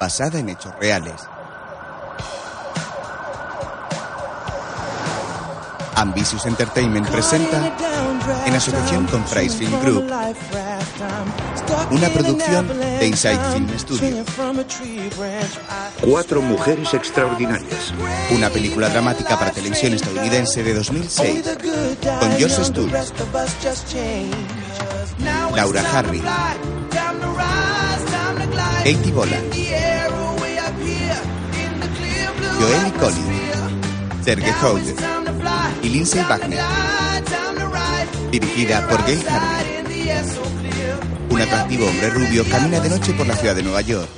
basada en hechos reales. Ambitious Entertainment presenta, en asociación con Price Film Group, una producción de Inside Film Studio. Cuatro mujeres extraordinarias. Una película dramática para televisión estadounidense de 2006, con Josh Stultz, Laura Harry, Katie Boland, Joel Collins, Sergei Houde y Lindsay Wagner. Dirigida por Gail Harvey. Un atractivo hombre rubio camina de noche por la ciudad de Nueva York.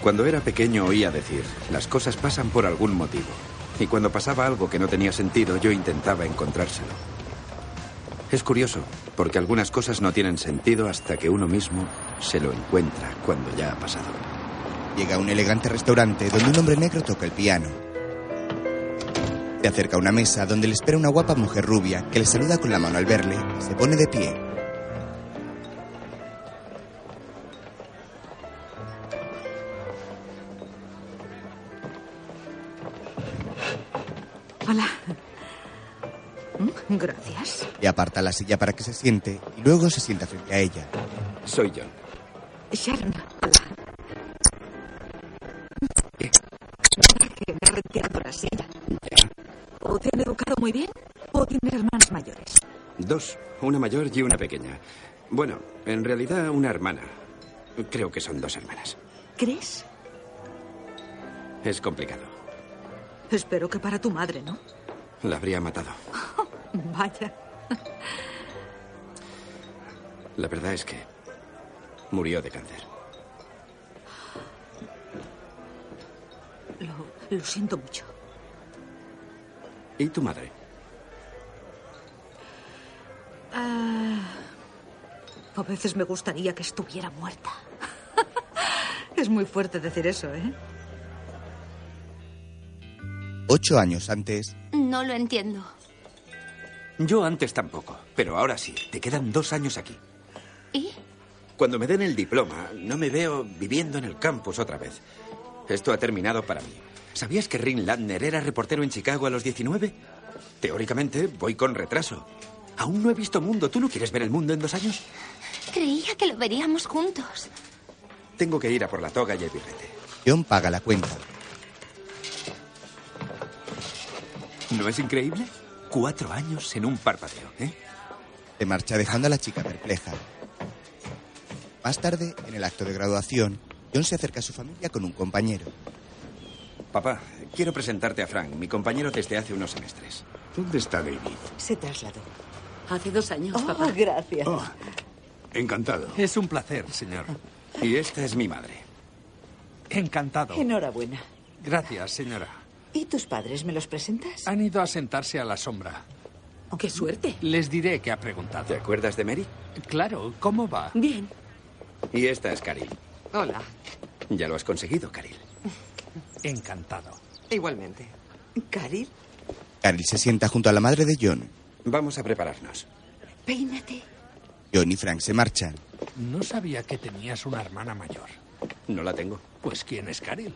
Cuando era pequeño oía decir, las cosas pasan por algún motivo. Y cuando pasaba algo que no tenía sentido, yo intentaba encontrárselo. Es curioso, porque algunas cosas no tienen sentido hasta que uno mismo se lo encuentra cuando ya ha pasado. Llega a un elegante restaurante donde un hombre negro toca el piano. Se acerca a una mesa donde le espera una guapa mujer rubia que le saluda con la mano al verle y se pone de pie. Hola. Mm, Gracias. Le aparta la silla para que se siente y luego se sienta frente a ella. Soy John. Sharon. Que me ha retirado la silla. ¿O te han educado muy bien o tienes hermanas mayores? Dos, una mayor y una pequeña. Bueno, en realidad una hermana. Creo que son dos hermanas. ¿Crees? Es complicado. Espero que para tu madre, ¿no? La habría matado. Vaya. La verdad es que murió de cáncer. Lo, lo siento mucho. ¿Y tu madre? Ah, a veces me gustaría que estuviera muerta. es muy fuerte decir eso, ¿eh? Ocho años antes, No lo entiendo. Yo antes tampoco, pero ahora sí. Te quedan dos años aquí. ¿Y? Cuando me den el diploma, no me veo viviendo en el campus otra vez. Esto ha terminado para mí. ¿Sabías que Rin Ladner era reportero en Chicago a los 19? Teóricamente, voy con retraso. Aún no he visto mundo. ¿Tú no quieres ver el mundo en dos años? Creía que lo veríamos juntos. Tengo que ir a por la toga y el birrete. John paga la cuenta. ¿No es increíble? Cuatro años en un parpadeo, ¿eh? Se marcha dejando a la chica perpleja. Más tarde, en el acto de graduación, John se acerca a su familia con un compañero. Papá, quiero presentarte a Frank, mi compañero desde hace unos semestres. ¿Dónde está David? Se trasladó. Hace dos años, Oh, papá. gracias. Oh, encantado. Es un placer, señor. Y esta es mi madre. Encantado. Enhorabuena. Gracias, señora. ¿Y tus padres me los presentas? Han ido a sentarse a la sombra. ¡Qué suerte! Les diré que ha preguntado. ¿Te acuerdas de Mary? Claro, ¿cómo va? Bien. Y esta es Caril. Hola, Ya lo has conseguido, Caril. Encantado. igualmente. Caril, Carol se sienta junto a la madre de John. Vamos a prepararnos. peínate. John y Frank se marchan. No sabía que tenías una hermana mayor. No la tengo. Pues ¿quién es Caril?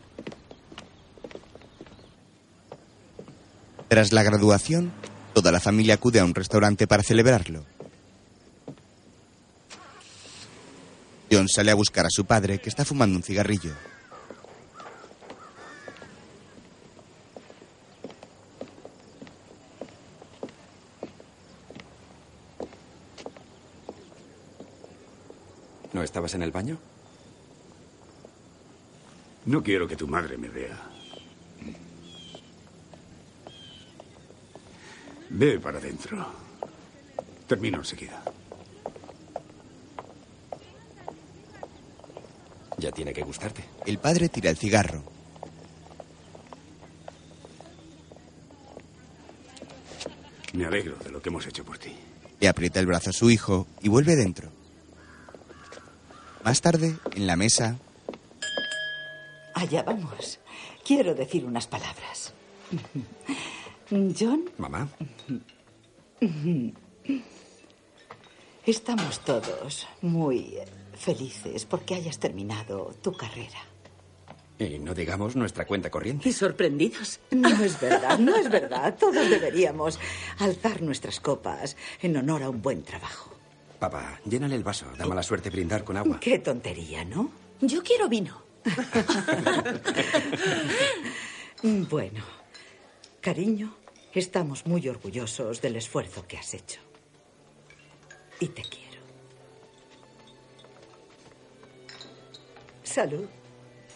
Tras la graduación, toda la familia acude a un restaurante para celebrarlo. John sale a buscar a su padre, que está fumando un cigarrillo. ¿No estabas en el baño? No quiero que tu madre me vea. Ve para adentro. Termino enseguida. Ya tiene que gustarte. El padre tira el cigarro. Me alegro de lo que hemos hecho por ti. Le aprieta el brazo a su hijo y vuelve dentro. Más tarde, en la mesa, Allá vamos. Quiero decir unas palabras. John, Mamá, Estamos todos muy felices porque hayas terminado tu carrera. Y no digamos nuestra cuenta corriente. Y sorprendidos. No es verdad, no es verdad. Todos deberíamos alzar nuestras copas en honor a un buen trabajo. Papá, llénale el vaso. Da mala suerte brindar con agua. Qué tontería, ¿no? Yo quiero vino. Bueno, cariño, estamos muy orgullosos del esfuerzo que has hecho. Y te quiero. Salud.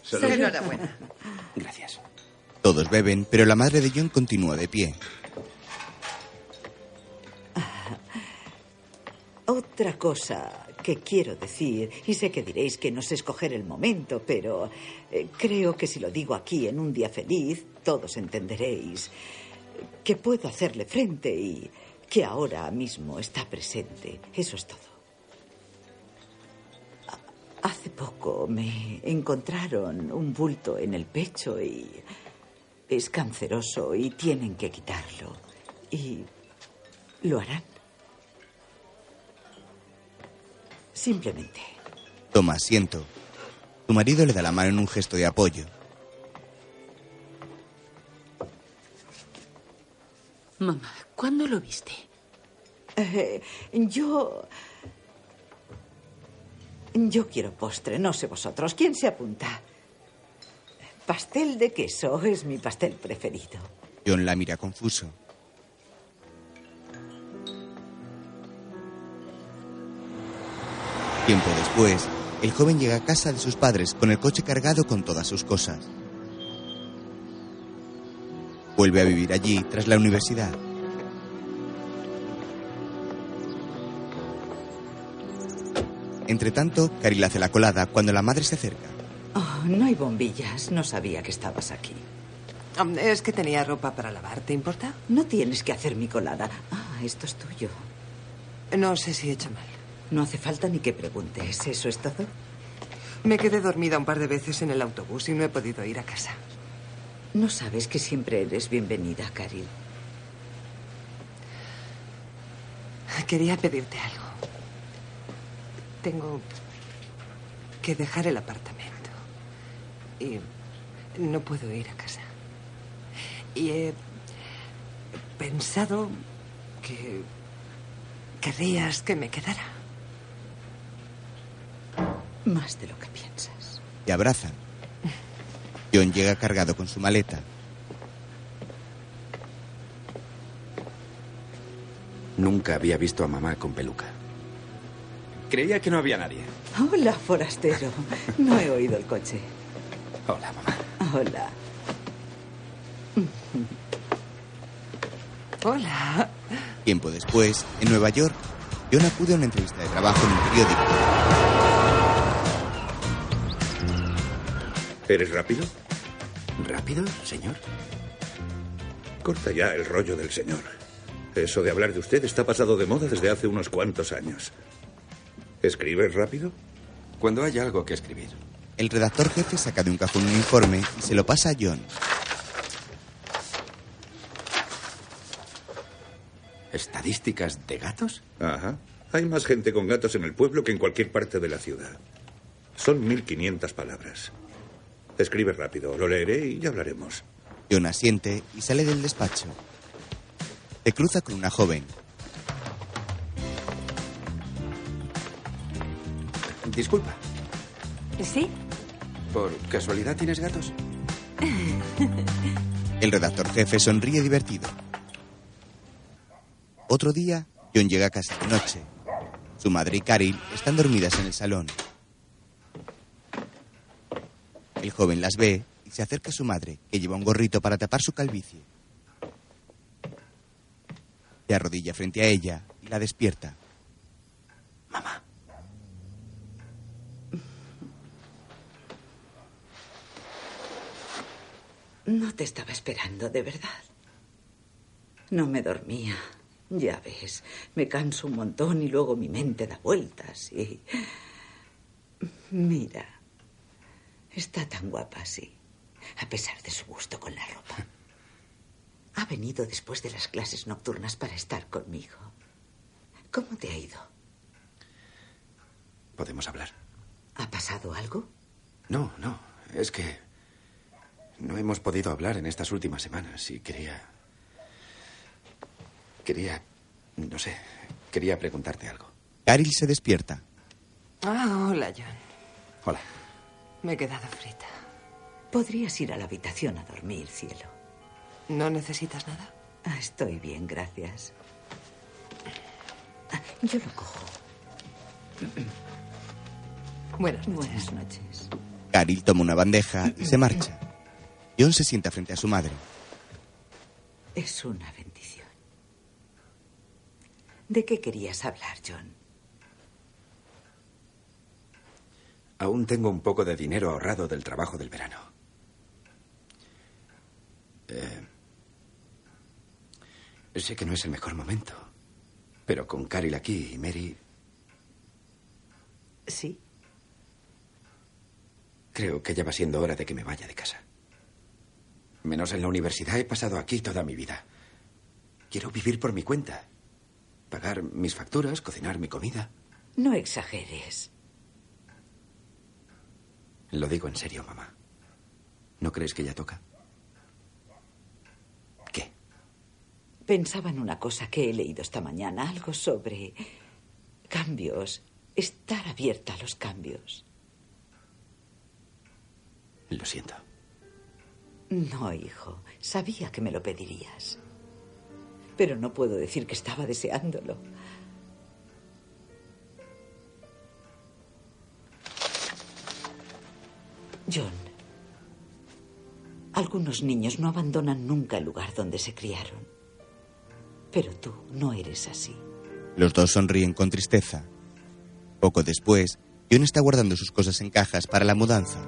Salud. Enhorabuena. Gracias. Todos beben, pero la madre de John continúa de pie. Otra cosa que quiero decir, y sé que diréis que no sé escoger el momento, pero eh, creo que si lo digo aquí en un día feliz, todos entenderéis que puedo hacerle frente y que ahora mismo está presente. Eso es todo. Ha- Hace poco me encontraron un bulto en el pecho y es canceroso y tienen que quitarlo. Y lo harán. Simplemente. Toma asiento. Su marido le da la mano en un gesto de apoyo. Mamá, ¿cuándo lo viste? Eh, yo... Yo quiero postre, no sé vosotros. ¿Quién se apunta? Pastel de queso es mi pastel preferido. John la mira confuso. Tiempo después, el joven llega a casa de sus padres con el coche cargado con todas sus cosas. Vuelve a vivir allí tras la universidad. Entre tanto, Caril hace la colada cuando la madre se acerca. Oh, no hay bombillas. No sabía que estabas aquí. Es que tenía ropa para lavar, ¿te importa? No tienes que hacer mi colada. Ah, esto es tuyo. No sé si he hecho mal. No hace falta ni que preguntes. ¿Eso es todo? Me quedé dormida un par de veces en el autobús y no he podido ir a casa. No sabes que siempre eres bienvenida, Caril. Quería pedirte algo. Tengo que dejar el apartamento. Y no puedo ir a casa. Y he pensado que querrías que me quedara. Más de lo que piensas. y abrazan. John llega cargado con su maleta. Nunca había visto a mamá con peluca. Creía que no había nadie. Hola, forastero. No he oído el coche. Hola, mamá. Hola. Hola. Tiempo después, en Nueva York, John acude a una entrevista de trabajo en un periódico. ¿Eres rápido? ¿Rápido, señor? Corta ya el rollo del señor. Eso de hablar de usted está pasado de moda desde hace unos cuantos años. ¿Escribes rápido? Cuando haya algo que escribir. El redactor jefe saca de un cajón un informe y se lo pasa a John. ¿Estadísticas de gatos? Ajá. Hay más gente con gatos en el pueblo que en cualquier parte de la ciudad. Son 1500 palabras. Escribe rápido, lo leeré y ya hablaremos. John asiente y sale del despacho. Se cruza con una joven. Disculpa. ¿Sí? ¿Por casualidad tienes gatos? El redactor jefe sonríe divertido. Otro día, John llega a casa de noche. Su madre y Caril están dormidas en el salón. El joven las ve y se acerca a su madre, que lleva un gorrito para tapar su calvicie. Se arrodilla frente a ella y la despierta. Mamá. No te estaba esperando, de verdad. No me dormía. Ya ves, me canso un montón y luego mi mente da vueltas y... Mira, está tan guapa así, a pesar de su gusto con la ropa. Ha venido después de las clases nocturnas para estar conmigo. ¿Cómo te ha ido? podemos hablar. ¿Ha pasado algo? No, no. Es que no hemos podido hablar en estas últimas semanas y quería... Quería... No sé. Quería preguntarte algo. Caril se despierta. Ah, hola, John. Hola. Me he quedado frita. Podrías ir a la habitación a dormir, cielo. ¿No necesitas nada? Ah, estoy bien, gracias. Ah, yo lo cojo. Buenas noches. Buenas noches. Caril toma una bandeja y se marcha. John se sienta frente a su madre. Es una bendición. ¿De qué querías hablar, John? Aún tengo un poco de dinero ahorrado del trabajo del verano. Eh, sé que no es el mejor momento, pero con Caril aquí y Mary Sí. creo que ya va siendo hora de que me vaya de casa. Menos en la universidad he pasado aquí toda mi vida. Quiero vivir por mi cuenta. Pagar mis facturas, cocinar mi comida. No exageres. Lo digo en serio, mamá. ¿No crees que ya toca? Pensaba en una cosa que he leído esta mañana, algo sobre cambios, estar abierta a los cambios. Lo siento. No, hijo, sabía que me lo pedirías. Pero no puedo decir que estaba deseándolo. John, algunos niños no abandonan nunca el lugar donde se criaron. Pero tú no eres así. Los dos sonríen con tristeza. Poco después, John está guardando sus cosas en cajas para la mudanza.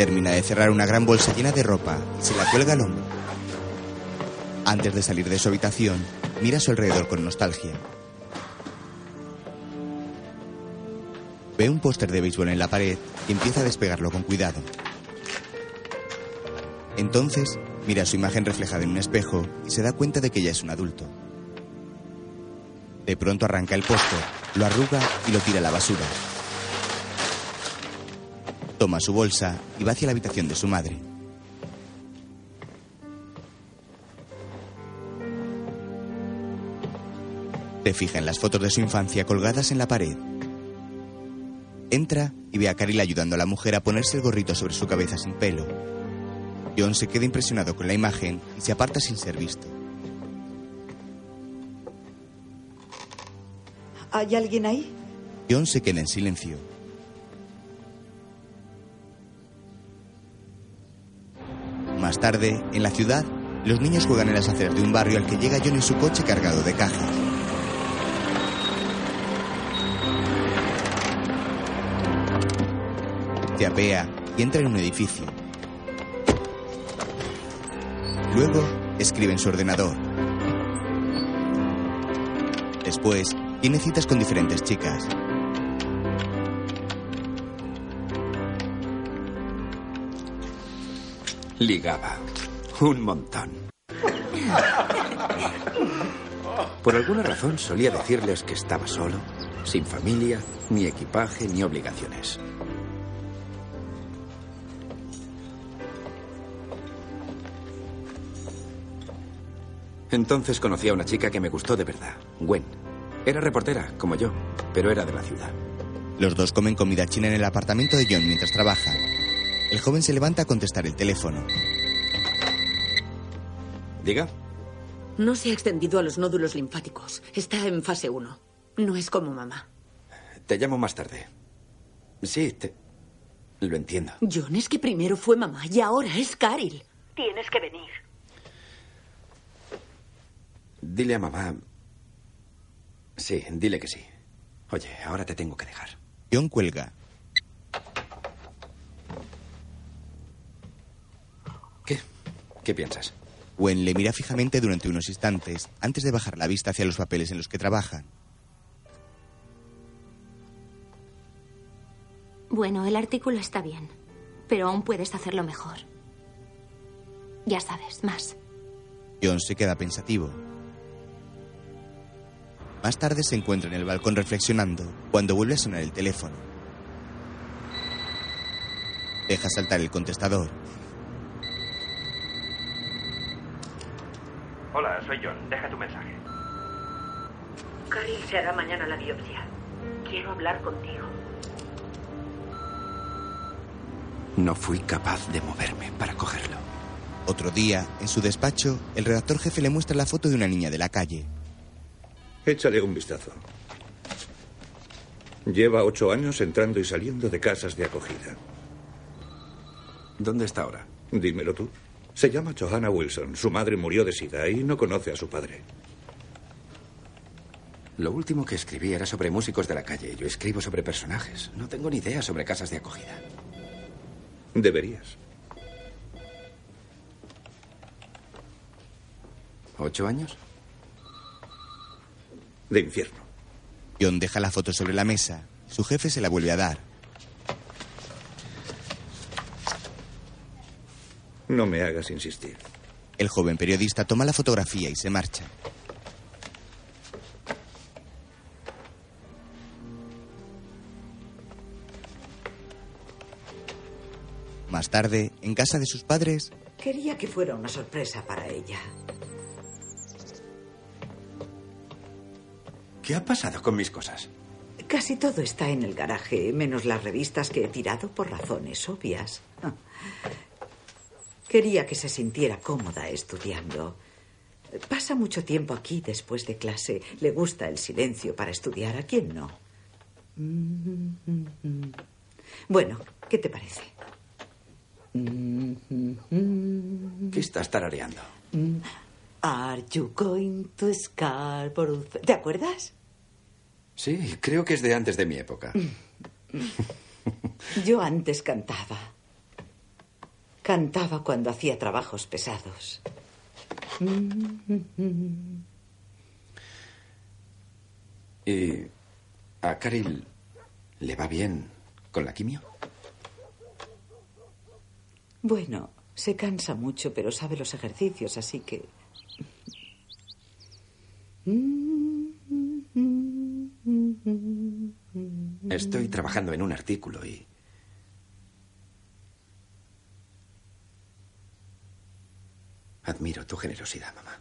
Termina de cerrar una gran bolsa llena de ropa se la cuelga al hombro. Antes de salir de su habitación, mira a su alrededor con nostalgia. Ve un póster de béisbol en la pared y empieza a despegarlo con cuidado. Entonces, mira su imagen reflejada en un espejo y se da cuenta de que ya es un adulto. De pronto arranca el póster, lo arruga y lo tira a la basura. Toma su bolsa y va hacia la habitación de su madre. Se fija en las fotos de su infancia colgadas en la pared. Entra y ve a Caril ayudando a la mujer a ponerse el gorrito sobre su cabeza sin pelo. John se queda impresionado con la imagen y se aparta sin ser visto. ¿Hay alguien ahí? John se queda en silencio. Más tarde, en la ciudad, los niños juegan en las aceras de un barrio al que llega John en su coche cargado de cajas. Se apea y entra en un edificio. Luego, escribe en su ordenador. Después, tiene citas con diferentes chicas. Ligaba. Un montón. Por alguna razón solía decirles que estaba solo, sin familia, ni equipaje, ni obligaciones. Entonces conocí a una chica que me gustó de verdad, Gwen. Era reportera, como yo, pero era de la ciudad. Los dos comen comida china en el apartamento de John mientras trabaja. El joven se levanta a contestar el teléfono. Diga. No se ha extendido a los nódulos linfáticos. Está en fase 1. No es como mamá. Te llamo más tarde. Sí, te... Lo entiendo. John, es que primero fue mamá y ahora es Caril. Tienes que venir. Dile a mamá. Sí, dile que sí. Oye, ahora te tengo que dejar. John cuelga. ¿Qué piensas? Gwen le mira fijamente durante unos instantes antes de bajar la vista hacia los papeles en los que trabajan. Bueno, el artículo está bien, pero aún puedes hacerlo mejor. Ya sabes, más. John se queda pensativo. Más tarde se encuentra en el balcón reflexionando cuando vuelve a sonar el teléfono. Deja saltar el contestador. Hola, soy John. Deja tu mensaje. Carrie se hará mañana la biopsia. Quiero hablar contigo. No fui capaz de moverme para cogerlo. Otro día, en su despacho, el redactor jefe le muestra la foto de una niña de la calle. Échale un vistazo. Lleva ocho años entrando y saliendo de casas de acogida. ¿Dónde está ahora? Dímelo tú. Se llama Johanna Wilson. Su madre murió de sida y no conoce a su padre. Lo último que escribí era sobre músicos de la calle. Yo escribo sobre personajes. No tengo ni idea sobre casas de acogida. Deberías. ¿Ocho años? De infierno. John deja la foto sobre la mesa. Su jefe se la vuelve a dar. No me hagas insistir. El joven periodista toma la fotografía y se marcha. Más tarde, en casa de sus padres, Quería que fuera una sorpresa para ella. ¿Qué ha pasado con mis cosas? Casi todo está en el garaje, menos las revistas que he tirado por razones obvias. Quería que se sintiera cómoda estudiando. Pasa mucho tiempo aquí después de clase. Le gusta el silencio para estudiar. ¿A quién no? Bueno, ¿qué te parece? ¿Qué estás tarareando? Are you going to Scarborough? ¿Te acuerdas? Sí, creo que es de antes de mi época. Yo antes cantaba. Cantaba cuando hacía trabajos pesados. ¿Y a Caril le va bien con la quimio? Bueno, se cansa mucho, pero sabe los ejercicios, así que... Estoy trabajando en un artículo y... Admiro tu generosidad, mamá.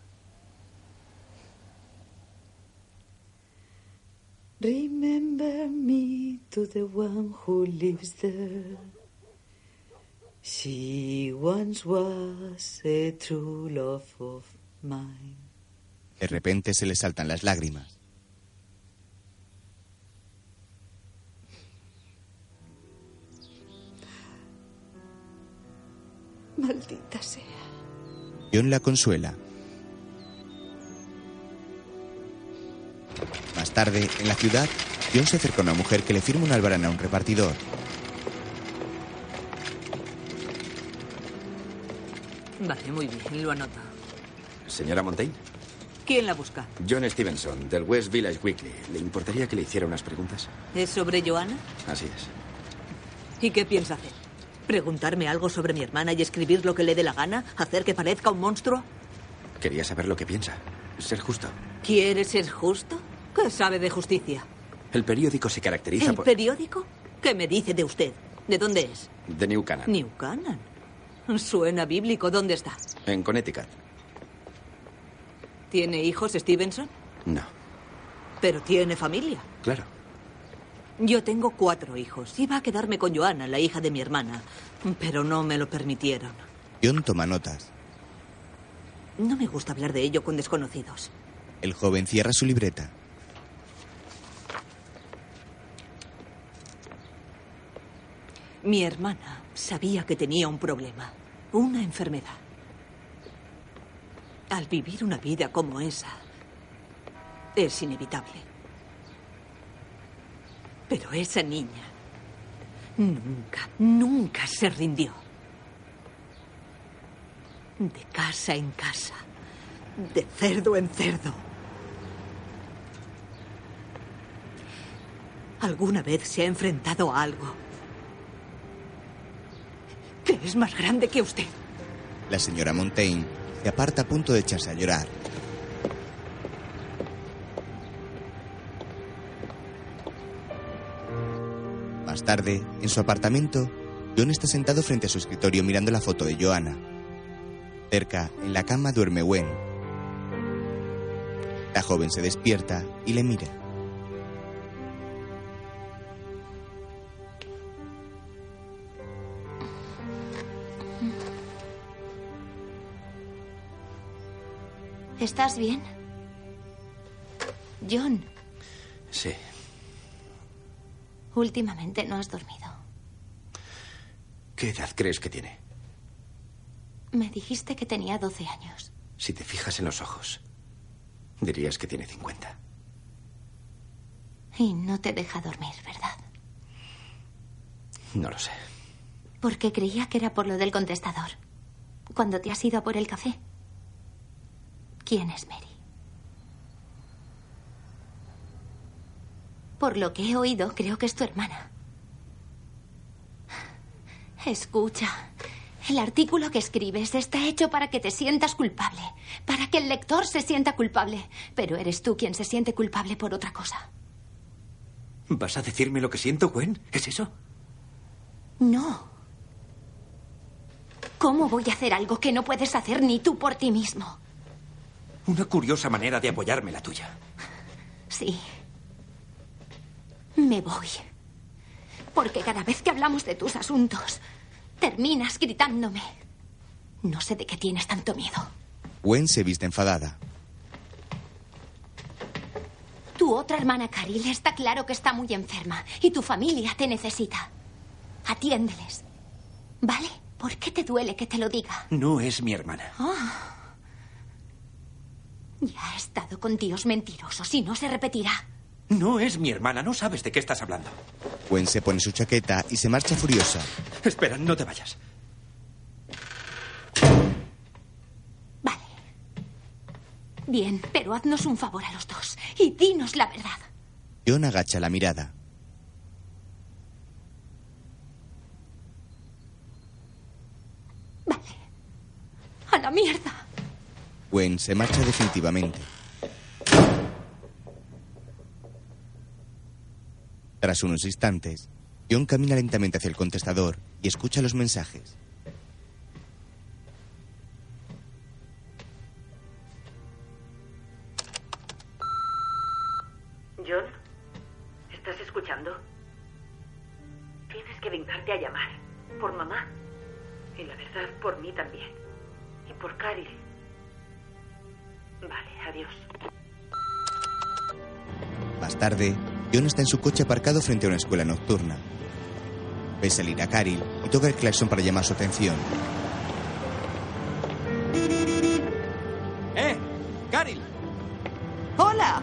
Remember me to the one who lives there. She once was a true love of mine. de repente se le saltan las lágrimas. Maldita sea. John la consuela. Más tarde, en la ciudad, John se acerca a una mujer que le firma un albarán a un repartidor. Vale, muy bien, lo anoto. Señora Montaigne, ¿Quién la busca? John Stevenson, del West Village Weekly. ¿Le importaría que le hiciera unas preguntas? ¿Es sobre Joana? Así es. ¿Y qué piensa hacer? ¿Preguntarme algo sobre mi hermana y escribir lo que le dé la gana? ¿Hacer que parezca un monstruo? Quería saber lo que piensa. Ser justo. ¿Quiere ser justo? ¿Qué sabe de justicia? El periódico se caracteriza ¿El por... periódico? ¿Qué me dice de usted? ¿De dónde es? De New Canaan. New Canaan. Suena bíblico. ¿Dónde está? En Connecticut. ¿Tiene hijos Stevenson? No. Pero tiene familia. Claro. Yo tengo cuatro hijos. Iba a quedarme con Joana, la hija de mi hermana. Pero no me lo permitieron. John toma notas. No me gusta hablar de ello con desconocidos. El joven cierra su libreta. Mi hermana sabía que tenía un problema, una enfermedad. Al vivir una vida como esa, es inevitable. Pero esa niña nunca, nunca se rindió. De casa en casa, de cerdo en cerdo. ¿Alguna vez se ha enfrentado a algo que es más grande que usted? La señora Montaigne se aparta a punto de echarse a llorar. Tarde, en su apartamento, John está sentado frente a su escritorio mirando la foto de Joanna. Cerca, en la cama, duerme Gwen. La joven se despierta y le mira. ¿Estás bien? John, Sí. Últimamente no has dormido. ¿Qué edad crees que tiene? Me dijiste que tenía 12 años. Si te fijas en los ojos, dirías que tiene 50. Y no te deja dormir, ¿verdad? No lo sé. Porque creía que era por lo del contestador. Cuando te has ido a por el café. ¿Quién es Mary? Por lo que he oído, creo que es tu hermana. Escucha, el artículo que escribes está hecho para que te sientas culpable, para que el lector se sienta culpable, pero eres tú quien se siente culpable por otra cosa. ¿Vas a decirme lo que siento, Gwen? ¿Es eso? No. ¿Cómo voy a hacer algo que no puedes hacer ni tú por ti mismo? Una curiosa manera de apoyarme la tuya. Sí. Me voy. Porque cada vez que hablamos de tus asuntos, terminas gritándome. No sé de qué tienes tanto miedo. Gwen se viste enfadada. Tu otra hermana Caril está claro que está muy enferma y tu familia te necesita. Atiéndeles. ¿Vale? ¿Por qué te duele que te lo diga? No es mi hermana. Ah. Ya ha estado con tíos mentirosos y no se repetirá. No es mi hermana. No sabes de qué estás hablando. Gwen se pone su chaqueta y se marcha furiosa. Espera, no te vayas. Bien, pero haznos un favor a los dos y dinos la verdad. John agacha la mirada. A la mierda. Gwen se marcha definitivamente. Tras unos instantes, John camina lentamente hacia el contestador y escucha los mensajes. John, ¿estás escuchando? Tienes que vengarte a llamar. Por mamá. Y la verdad, por mí también. Y por Caril. Vale, adiós. Más tarde, John está en su coche aparcado frente a una escuela nocturna. Ve salir a Caril y toca el claxon para llamar su atención. ¡Eh! ¡Caril! ¡Hola!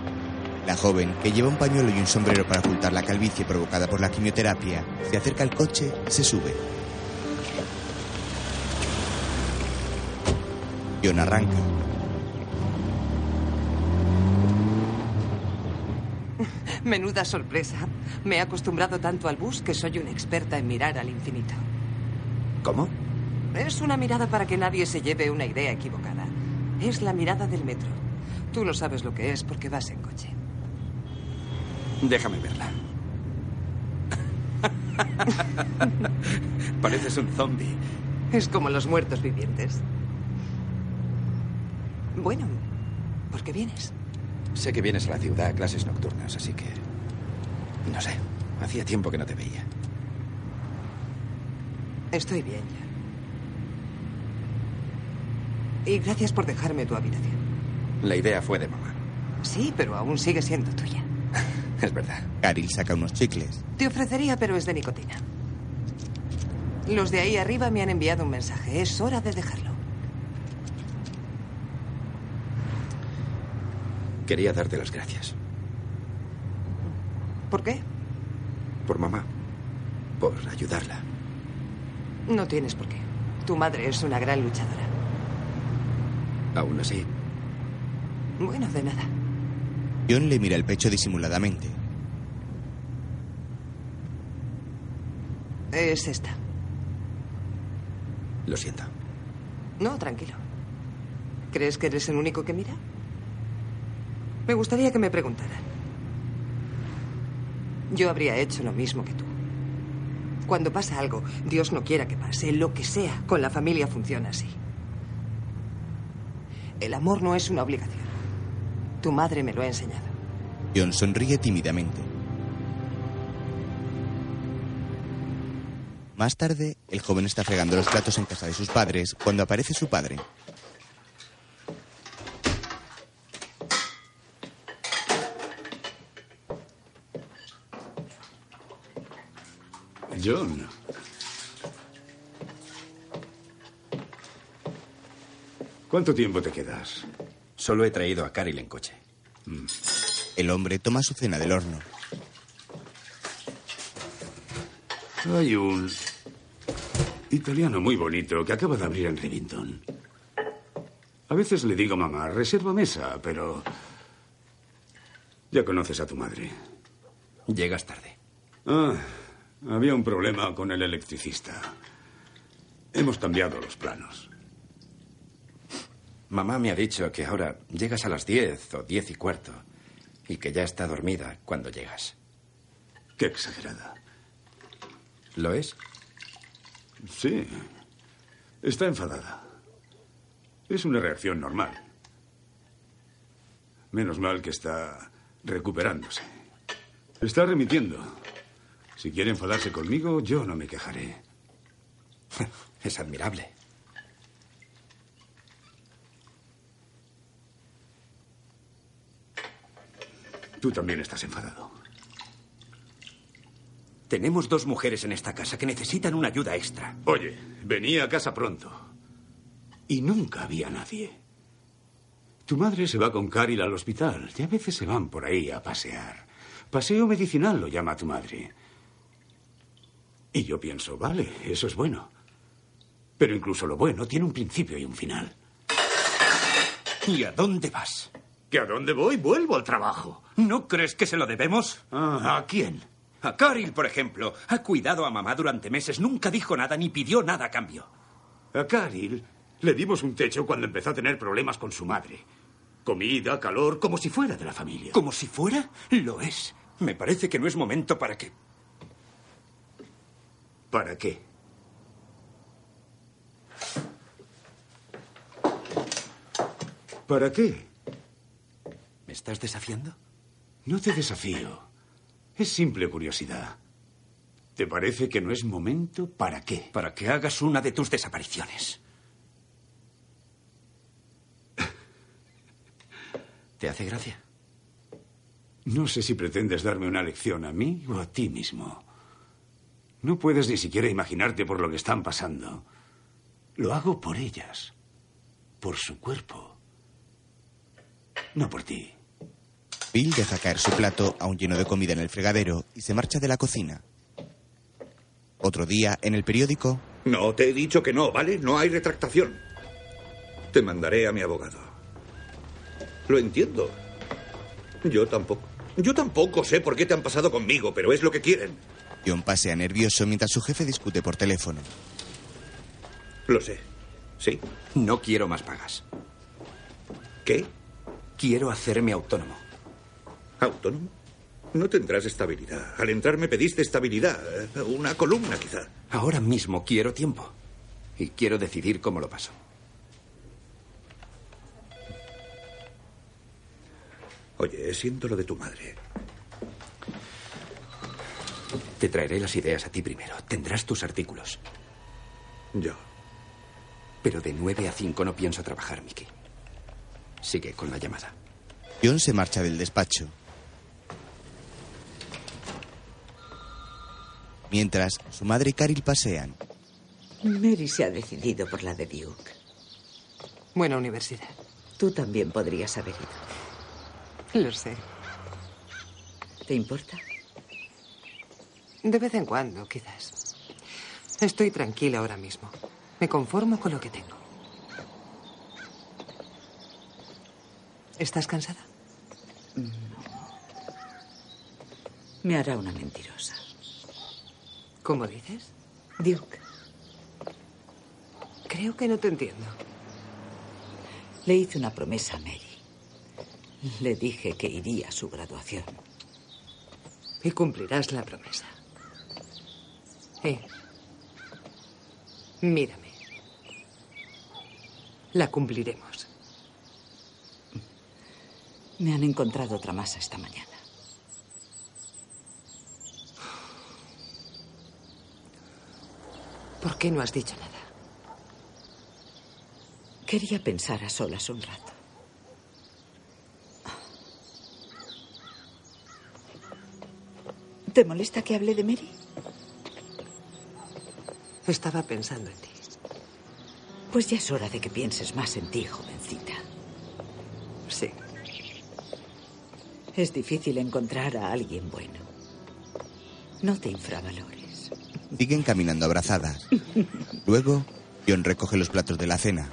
La joven, que lleva un pañuelo y un sombrero para ocultar la calvicie provocada por la quimioterapia, se acerca al coche y se sube. John arranca. Menuda sorpresa. Me he acostumbrado tanto al bus que soy una experta en mirar al infinito. ¿Cómo? Es una mirada para que nadie se lleve una idea equivocada. Es la mirada del metro. Tú no sabes lo que es porque vas en coche. Déjame verla. Pareces un zombie. Es como los muertos vivientes. Bueno, ¿por qué vienes? Sé que vienes a la ciudad a clases nocturnas, así que... No sé. Hacía tiempo que no te veía. Estoy bien ya. Y gracias por dejarme tu habitación. La idea fue de mamá. Sí, pero aún sigue siendo tuya. Es verdad. Caril saca unos chicles. Te ofrecería, pero es de nicotina. Los de ahí arriba me han enviado un mensaje. Es hora de dejarlo. Quería darte las gracias. ¿Por qué? Por mamá. Por ayudarla. No tienes por qué. Tu madre es una gran luchadora. Aún así, Bueno, de nada. John le mira el pecho disimuladamente. Es esta. lo siento. No, tranquilo. ¿Crees que eres el único que mira? Me gustaría que me preguntaran. Yo habría hecho lo mismo que tú. Cuando pasa algo, Dios no quiera que pase, lo que sea, con la familia funciona así. El amor no es una obligación. Tu madre me lo ha enseñado. John sonríe tímidamente. Más tarde, el joven está fregando los platos en casa de sus padres cuando aparece su padre. John. ¿Cuánto tiempo te quedas? Solo he traído a Caril en coche. El hombre toma su cena del horno. Hay un italiano muy bonito que acaba de abrir en Rivington. A veces le digo, mamá, reserva mesa, pero... Ya conoces a tu madre. Llegas tarde. Ah, había un problema con el electricista. Hemos cambiado los planos. Mamá me ha dicho que ahora llegas a las diez o diez y cuarto y que ya está dormida cuando llegas. Qué exagerada. ¿Lo es? Sí. Está enfadada. Es una reacción normal. Menos mal que está recuperándose. Está remitiendo. Si quiere enfadarse conmigo, yo no me quejaré. Es admirable. Tú también estás enfadado. Tenemos dos mujeres en esta casa que necesitan una ayuda extra. Oye, venía a casa pronto. Y nunca había nadie. Tu madre se va con Caril al hospital y a veces se van por ahí a pasear. Paseo medicinal lo llama tu madre. Y yo pienso, vale, eso es bueno. Pero incluso lo bueno tiene un principio y un final. ¿Y a dónde vas? ¿Que a dónde voy? Vuelvo al trabajo. ¿No crees que se lo debemos? Ah, ¿A quién? A Caril, por ejemplo. Ha cuidado a mamá durante meses. Nunca dijo nada ni pidió nada a cambio. A Caril le dimos un techo cuando empezó a tener problemas con su madre. Comida, calor, como si fuera de la familia. ¿Como si fuera? Lo es. Me parece que no es momento para que... ¿Para qué? ¿Para qué? ¿Me estás desafiando? No te desafío. Es simple curiosidad. ¿Te parece que no es momento para qué? Para que hagas una de tus desapariciones. ¿Te hace gracia? No sé si pretendes darme una lección a mí o a ti mismo. No puedes ni siquiera imaginarte por lo que están pasando. Lo hago por ellas, por su cuerpo, no por ti. Bill deja caer su plato, aún lleno de comida en el fregadero, y se marcha de la cocina. Otro día, en el periódico, No, te he dicho que no, ¿vale? No hay retractación. Te mandaré a mi abogado. Lo entiendo. Yo tampoco. Yo tampoco sé por qué te han pasado conmigo, pero es lo que quieren. John pasea nervioso mientras su jefe discute por teléfono. Lo sé. Sí. No quiero más pagas. ¿Qué? Quiero hacerme autónomo. ¿Autónomo? No tendrás estabilidad. Al entrar me pediste estabilidad. Una columna, quizá. Ahora mismo quiero tiempo. Y quiero decidir cómo lo paso. Oye, siento lo de tu madre. Te traeré las ideas a ti primero. Tendrás tus artículos. Yo. Pero de 9 a 5 no pienso trabajar, Mickey. Sigue con la llamada. John se marcha del despacho. Mientras, su madre y Caril pasean. Mary se ha decidido por la de Duke. Buena universidad. Tú también podrías haber ido. Lo sé. ¿Te importa? De vez en cuando, quizás. Estoy tranquila ahora mismo. Me conformo con lo que tengo. ¿Estás cansada? Me hará una mentirosa. ¿Cómo dices? Duke, Creo que no te entiendo. Le hice una promesa a Mary. Le dije que iría a su graduación. Y cumplirás la promesa. Eh. Mírame. La cumpliremos. Me han encontrado otra masa esta mañana. ¿Por qué no has dicho nada? Quería pensar a solas un rato. ¿Te molesta que hable de Mary? Estaba pensando en ti. Pues ya es hora de que pienses más en ti, jovencita. Sí. Es difícil encontrar a alguien bueno. No te infravalores. Siguen caminando abrazadas. Luego, John recoge los platos de la cena.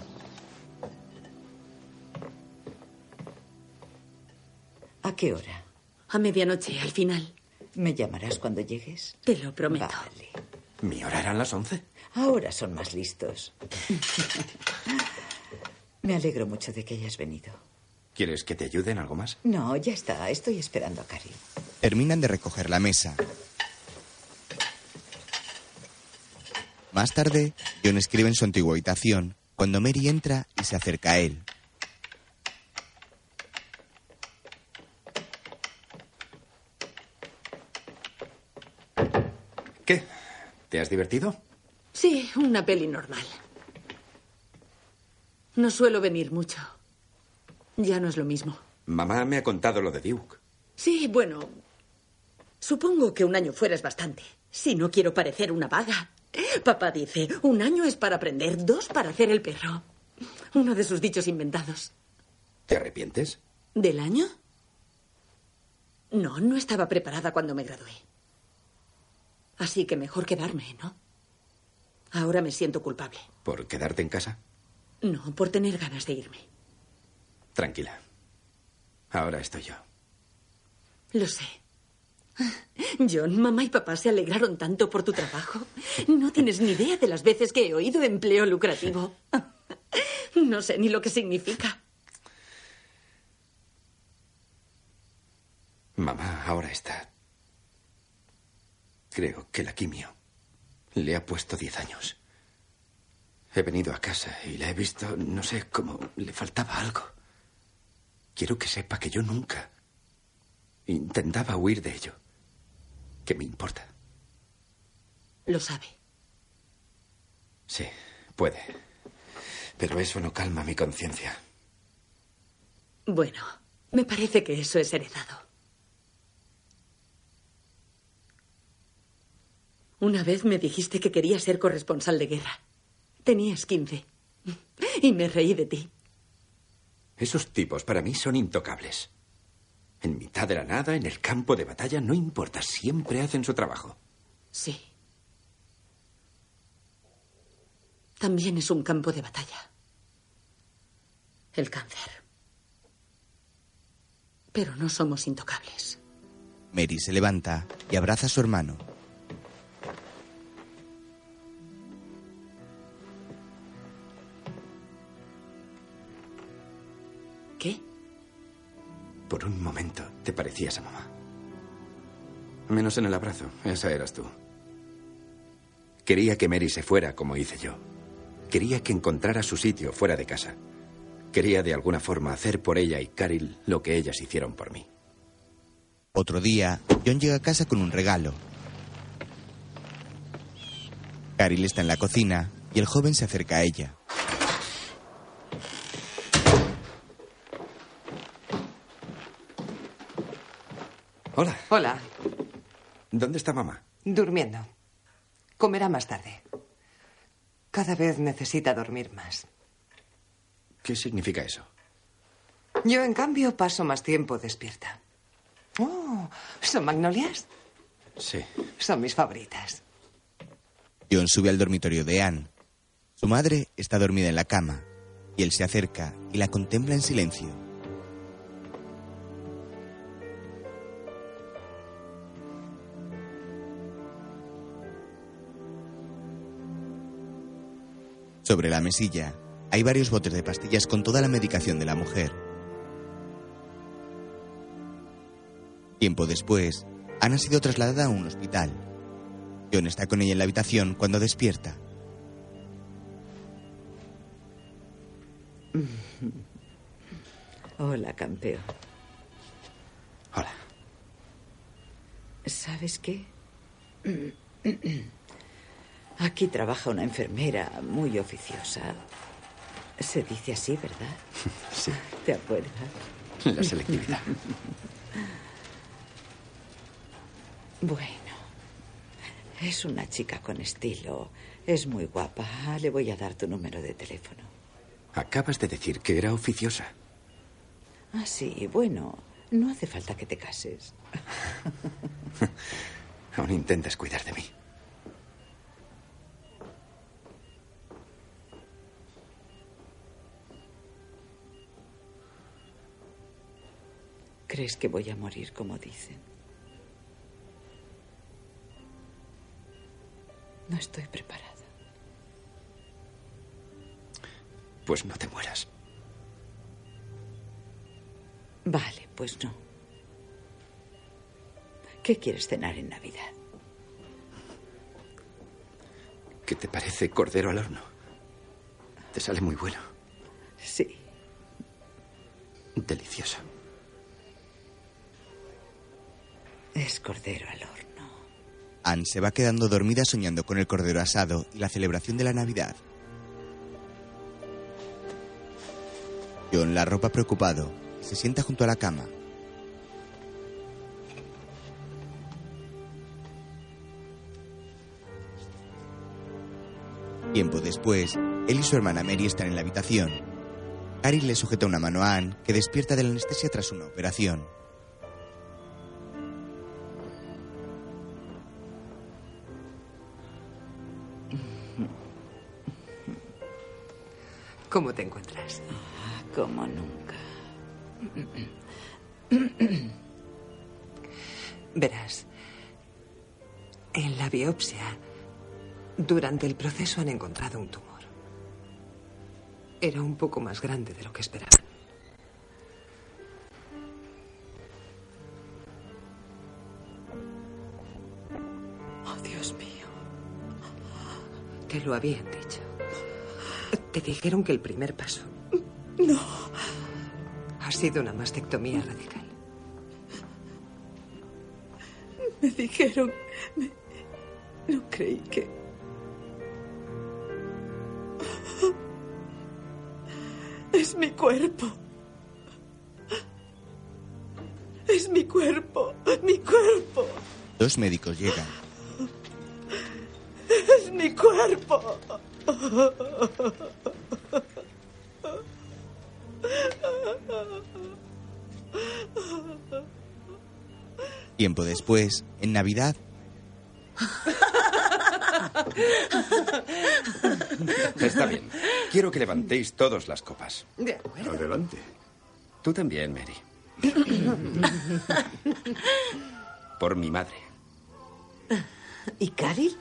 ¿A qué hora? A medianoche, al final. ¿Me llamarás cuando llegues? Te lo prometo. Vale. ¿Mi hora eran las once? Ahora son más listos. Me alegro mucho de que hayas venido. ¿Quieres que te ayude en algo más? No, ya está. Estoy esperando a Cari. Terminan de recoger la mesa. Más tarde, John escribe en su antigua habitación cuando Mary entra y se acerca a él. ¿Qué? ¿Te has divertido? Sí, una peli normal. No suelo venir mucho. Ya no es lo mismo. Mamá me ha contado lo de Duke. Sí, bueno. Supongo que un año fuera es bastante. Si no quiero parecer una vaga. Papá dice, un año es para aprender, dos para hacer el perro. Uno de sus dichos inventados. ¿Te arrepientes? ¿Del año? No, no estaba preparada cuando me gradué. Así que mejor quedarme, ¿no? Ahora me siento culpable. ¿Por quedarte en casa? No, por tener ganas de irme. Tranquila. Ahora estoy yo. Lo sé. John, mamá y papá se alegraron tanto por tu trabajo. No tienes ni idea de las veces que he oído empleo lucrativo. No sé ni lo que significa. Mamá ahora está. Creo que la quimio le ha puesto diez años. He venido a casa y la he visto, no sé, cómo le faltaba algo. Quiero que sepa que yo nunca intentaba huir de ello. Que me importa. Lo sabe. Sí, puede. Pero eso no calma mi conciencia. Bueno, me parece que eso es heredado. Una vez me dijiste que querías ser corresponsal de guerra. Tenías 15. Y me reí de ti. Esos tipos para mí son intocables. En mitad de la nada, en el campo de batalla, no importa, siempre hacen su trabajo. Sí. También es un campo de batalla. El cáncer. Pero no somos intocables. Mary se levanta y abraza a su hermano. Por un momento te parecías a mamá. Menos en el abrazo, esa eras tú. Quería que Mary se fuera como hice yo. Quería que encontrara su sitio fuera de casa. Quería de alguna forma hacer por ella y Carol lo que ellas hicieron por mí. Otro día, John llega a casa con un regalo. Carol está en la cocina y el joven se acerca a ella. Hola. Hola. ¿Dónde está mamá? Durmiendo. Comerá más tarde. Cada vez necesita dormir más. ¿Qué significa eso? Yo, en cambio, paso más tiempo despierta. Oh, ¿son magnolias? Sí. Son mis favoritas. John sube al dormitorio de Anne. Su madre está dormida en la cama y él se acerca y la contempla en silencio. Sobre la mesilla Hay varios botes de pastillas con toda la medicación de la mujer. Tiempo después, Anne ha sido trasladada a un hospital. John está con ella en la habitación cuando despierta. Hola, campeón. Hola. ¿Sabes qué? Aquí trabaja una enfermera muy oficiosa. Se dice así, ¿verdad? Sí. ¿Te acuerdas? La selectividad. Bueno, es una chica con estilo. Es muy guapa. Le voy a dar tu número de teléfono. Acabas de decir que era oficiosa. Ah, sí, bueno, no hace falta que te cases. Aún intentas cuidar de mí. ¿Crees que voy a morir como dicen? No estoy preparada. Pues no te mueras. Vale, pues no. ¿Qué quieres cenar en Navidad? ¿Qué te parece cordero al horno? Te sale muy bueno. Sí. Delicioso. Es cordero al horno. Anne se va quedando dormida soñando con el cordero asado y la celebración de la Navidad. John la ropa preocupado se sienta junto a la cama. Tiempo después, él y su hermana Mary están en la habitación. Harry le sujeta una mano a Anne, que despierta de la anestesia tras una operación. ¿Cómo te encuentras? Como nunca. Verás, en la biopsia, durante el proceso han encontrado un tumor. Era un poco más grande de lo que esperaban. Oh, Dios mío. Te lo habían dicho. Te dijeron que el primer paso No. ha sido una mastectomía radical. Me dijeron... me- No creí que... Es mi cuerpo. Es mi cuerpo. Mi cuerpo. Dos médicos llegan. Es mi cuerpo. Tiempo después, en Navidad, Está bien. Quiero que levantéis todos las copas. De acuerdo. Adelante. Tú también, Mary. Por mi madre. ¿Y Caril?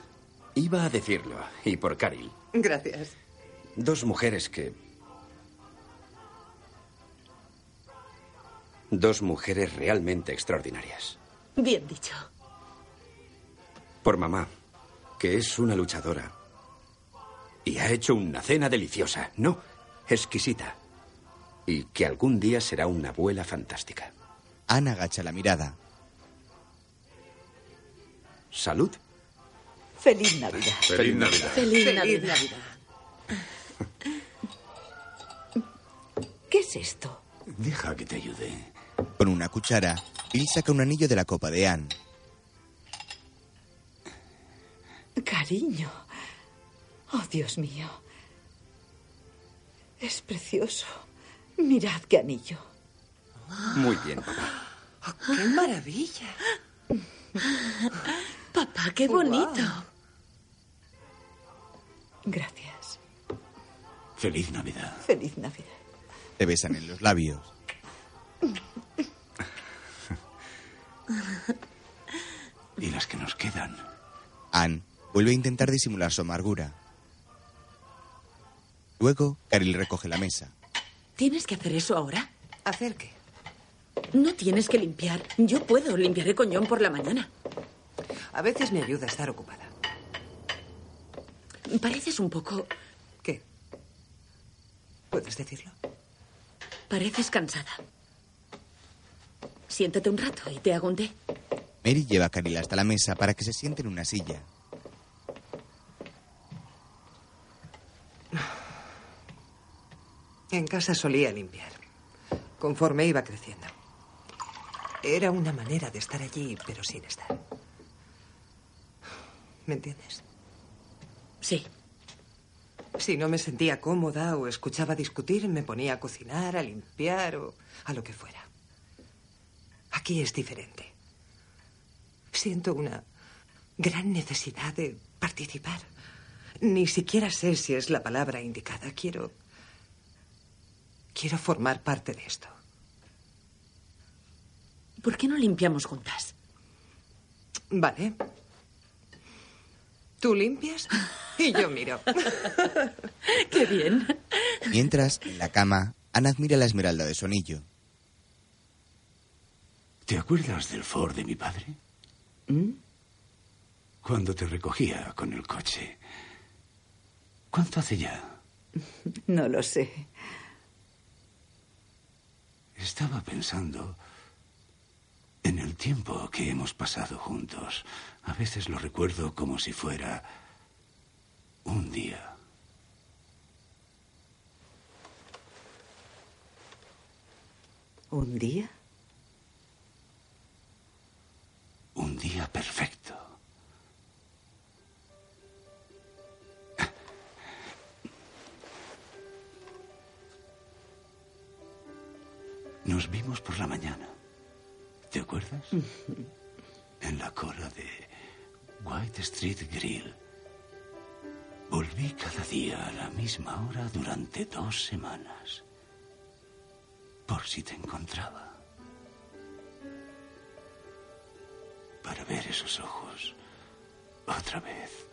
Iba a decirlo. Y por Caril. Gracias. Dos mujeres que... Dos mujeres realmente extraordinarias. Bien dicho. Por mamá, que es una luchadora. Y ha hecho una cena deliciosa. No, exquisita. Y que algún día será una abuela fantástica. Anne agacha la mirada. Salud. Feliz Navidad. Feliz Navidad. Feliz, Feliz Navidad. Navidad. ¿Qué es esto? Deja que te ayude. Con una cuchara, Bill saca un anillo de la copa de Anne. Cariño. Oh, Dios mío. Es precioso. Mirad qué anillo. Muy bien, papá. ¡Qué maravilla! Papá, qué bonito. Gracias. Feliz Navidad. Feliz Navidad. Se besan en los labios. Y las que nos quedan. Anne vuelve a intentar disimular su amargura. Luego, Caril recoge la mesa. ¿Tienes que hacer eso ahora? ¿Hacer qué? No tienes que limpiar. Yo puedo. Limpiaré con John por la mañana. A veces me ayuda a estar ocupada. Pareces un poco... ¿Qué? ¿Puedes decirlo? Pareces cansada. Siéntate un rato y te hago un té. Mary lleva a Caril hasta la mesa para que se siente en una silla. En casa solía limpiar, conforme iba creciendo. Era una manera de estar allí, pero sin estar. ¿Me entiendes? Sí. Si no me sentía cómoda o escuchaba discutir, me ponía a cocinar, a limpiar o a lo que fuera. Aquí es diferente. Siento una gran necesidad de participar. Ni siquiera sé si es la palabra indicada. Quiero... Quiero formar parte de esto. ¿Por qué no limpiamos juntas? Vale. Tú limpias y yo miro. Qué bien. Mientras, en la cama, Ana admira la esmeralda de su anillo. ¿Te acuerdas del Ford de mi padre? ¿Mm? Cuando te recogía con el coche. ¿Cuánto hace ya? No lo sé. Estaba pensando en el tiempo que hemos pasado juntos. A veces lo recuerdo como si fuera un día. ¿Un día? Un día perfecto. Nos vimos por la mañana. ¿Te acuerdas? En la cola de White Street Grill. Volví cada día a la misma hora durante dos semanas. Por si te encontraba. Para ver esos ojos otra vez.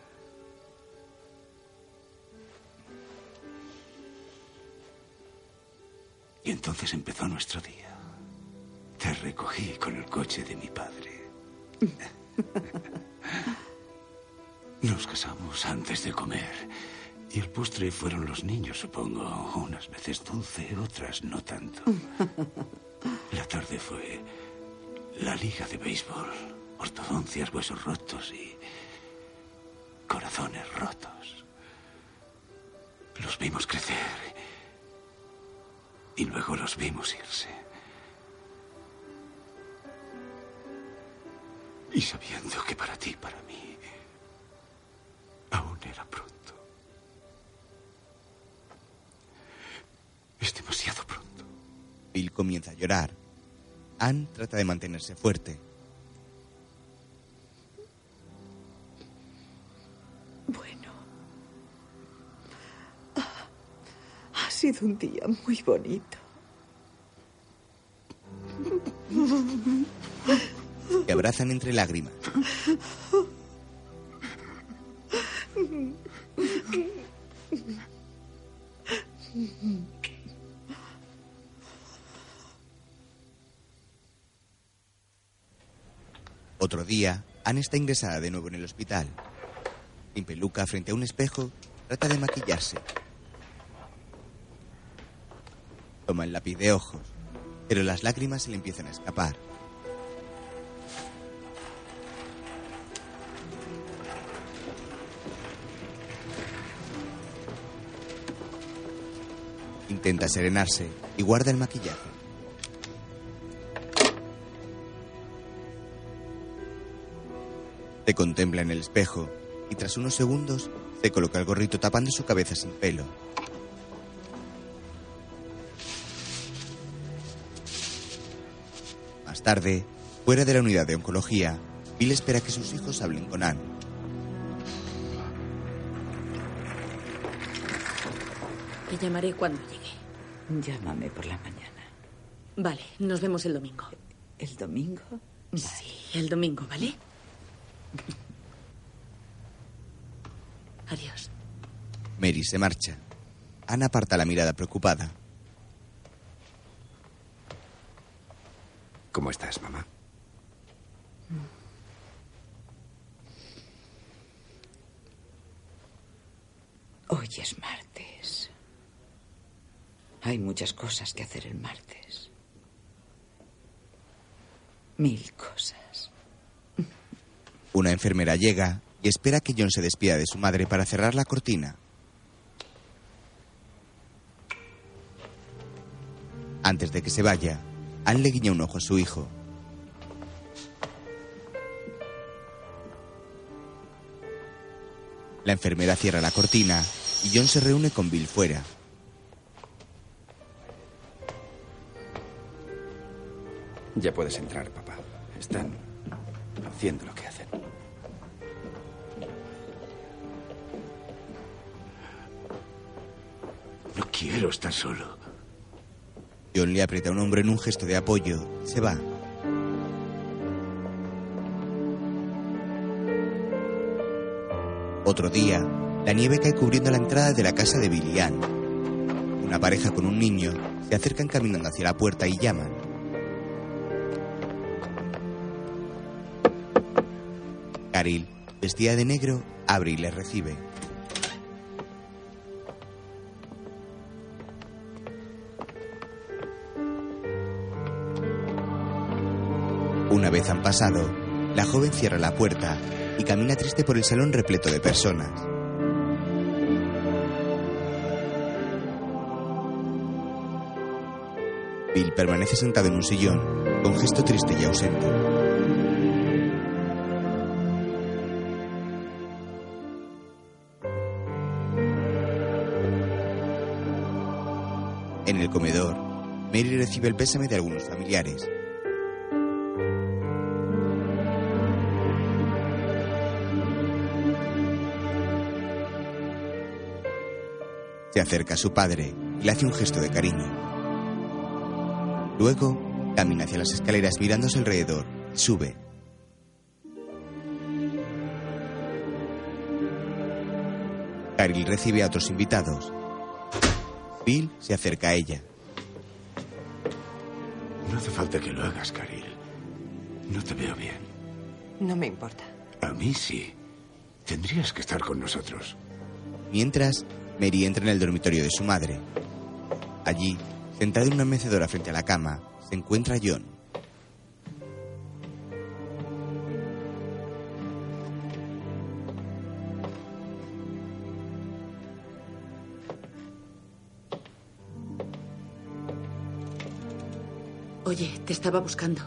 Y entonces empezó nuestro día. Te recogí con el coche de mi padre. Nos casamos antes de comer. Y el postre fueron los niños, supongo. Unas veces dulce, otras no tanto. La tarde fue la liga de béisbol. Ortodoncias, huesos rotos y corazones rotos. Los vimos crecer y luego los vimos irse. Y sabiendo que para ti, para mí, aún era pronto. Es demasiado pronto. Bill comienza a llorar. Anne trata de mantenerse fuerte. Sido un día muy bonito. Se abrazan entre lágrimas. Otro día, Anne está ingresada de nuevo en el hospital. Sin peluca frente a un espejo, trata de maquillarse. Toma el lápiz de ojos, pero las lágrimas se le empiezan a escapar. Intenta serenarse y guarda el maquillaje. Se contempla en el espejo y tras unos segundos se coloca el gorrito tapando su cabeza sin pelo. Tarde, fuera de la unidad de oncología, Bill espera que sus hijos hablen con Anne. Te llamaré cuando llegue. Llámame por la mañana. Vale, nos vemos el domingo. ¿El domingo? Sí, el domingo, ¿vale? Adiós. Mary se marcha. Ana aparta la mirada preocupada. ¿Cómo estás, mamá? Hoy es martes. Hay muchas cosas que hacer el martes. Mil cosas. Una enfermera llega y espera que John se despida de su madre para cerrar la cortina. Antes de que se vaya, Anne le guiña un ojo a su hijo. La enfermera cierra la cortina y John se reúne con Bill fuera. Ya puedes entrar, papá. Están haciendo lo que hacen. No quiero estar solo. John le aprieta un hombro en un gesto de apoyo. Se va. Otro día, la nieve cae cubriendo la entrada de la casa de Billy Ann. Una pareja con un niño se acercan caminando hacia la puerta y llaman. Caril, vestida de negro, abre y les recibe. Una vez han pasado, la joven cierra la puerta y camina triste por el salón repleto de personas. Bill permanece sentado en un sillón, con gesto triste y ausente. En el comedor, Mary recibe el pésame de algunos familiares. Se acerca a su padre y le hace un gesto de cariño. Luego, camina hacia las escaleras mirándose alrededor. Sube. Caril recibe a otros invitados. Bill se acerca a ella. No hace falta que lo hagas, Caril. No te veo bien. No me importa. A mí sí. Tendrías que estar con nosotros. Mientras, Mary entra en el dormitorio de su madre. Allí, sentada en una mecedora frente a la cama, se encuentra John. Oye, te estaba buscando.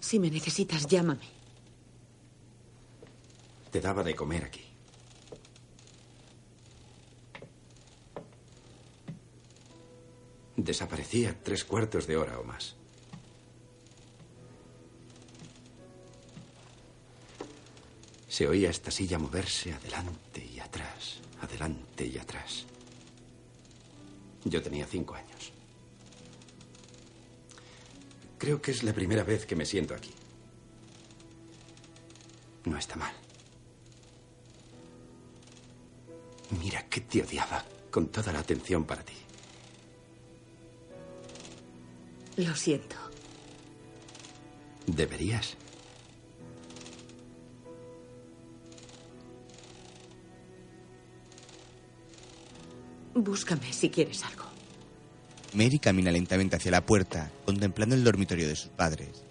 Si me necesitas, llámame. Te daba de comer aquí. Desaparecía tres cuartos de hora o más. Se oía esta silla moverse adelante y atrás, adelante y atrás. Yo tenía cinco años. Creo que es la primera vez que me siento aquí. No está mal. Mira que te odiaba con toda la atención para ti. Lo siento. ¿Deberías? Búscame si quieres algo. Mary camina lentamente hacia la puerta, contemplando el dormitorio de sus padres.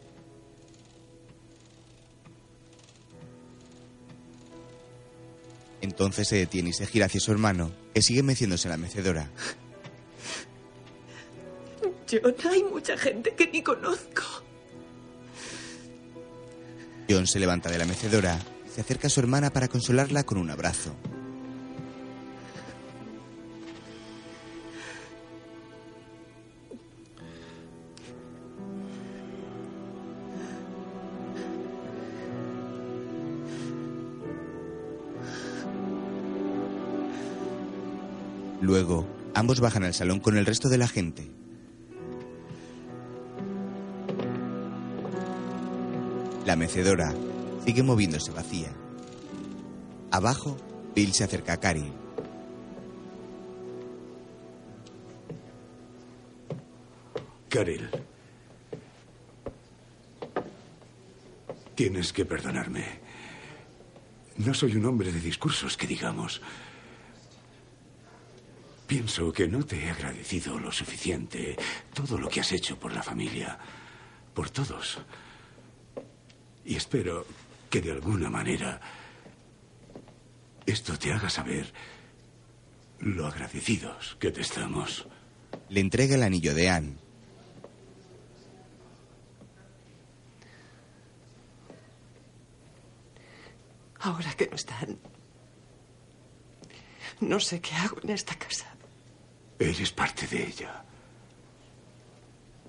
Entonces se detiene y se gira hacia su hermano, que sigue meciéndose en la mecedora. John, hay mucha gente que ni conozco. John se levanta de la mecedora y se acerca a su hermana para consolarla con un abrazo. Luego, ambos bajan al salón con el resto de la gente. La mecedora sigue moviéndose vacía. Abajo, Bill se acerca a Carrie. Karel. Tienes que perdonarme. No soy un hombre de discursos, que digamos. Pienso que no te he agradecido lo suficiente todo lo que has hecho por la familia, por todos. Y espero que de alguna manera esto te haga saber lo agradecidos que te estamos. Le entrega el anillo de Anne. Ahora que no están, no sé qué hago en esta casa. Eres parte de ella.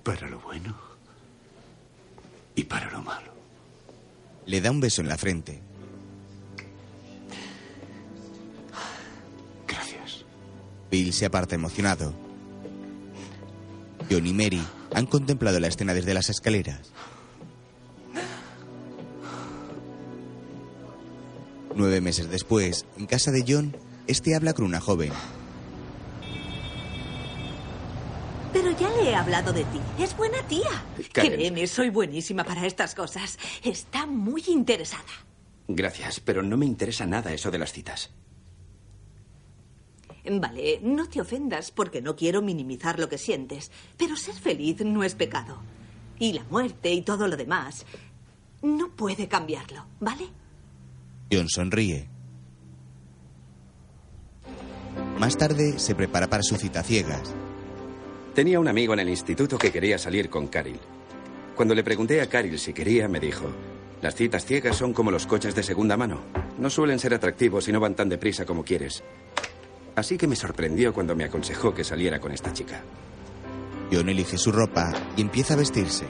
Para lo bueno y para lo malo. Le da un beso en la frente. Gracias. Bill se aparta emocionado. John y Mary han contemplado la escena desde las escaleras. Nueve meses después, en casa de John, este habla con una joven. Pero ya le he hablado de ti. Es buena tía. Karen. Créeme, soy buenísima para estas cosas. Está muy interesada. Gracias, pero no me interesa nada eso de las citas. Vale, no te ofendas porque no quiero minimizar lo que sientes. Pero ser feliz no es pecado. Y la muerte y todo lo demás no puede cambiarlo, ¿vale? John sonríe. Más tarde se prepara para su cita ciegas. Tenía un amigo en el instituto que quería salir con Caril. Cuando le pregunté a Caril si quería, me dijo, las citas ciegas son como los coches de segunda mano. No suelen ser atractivos y no van tan deprisa como quieres. Así que me sorprendió cuando me aconsejó que saliera con esta chica. John elige su ropa y empieza a vestirse.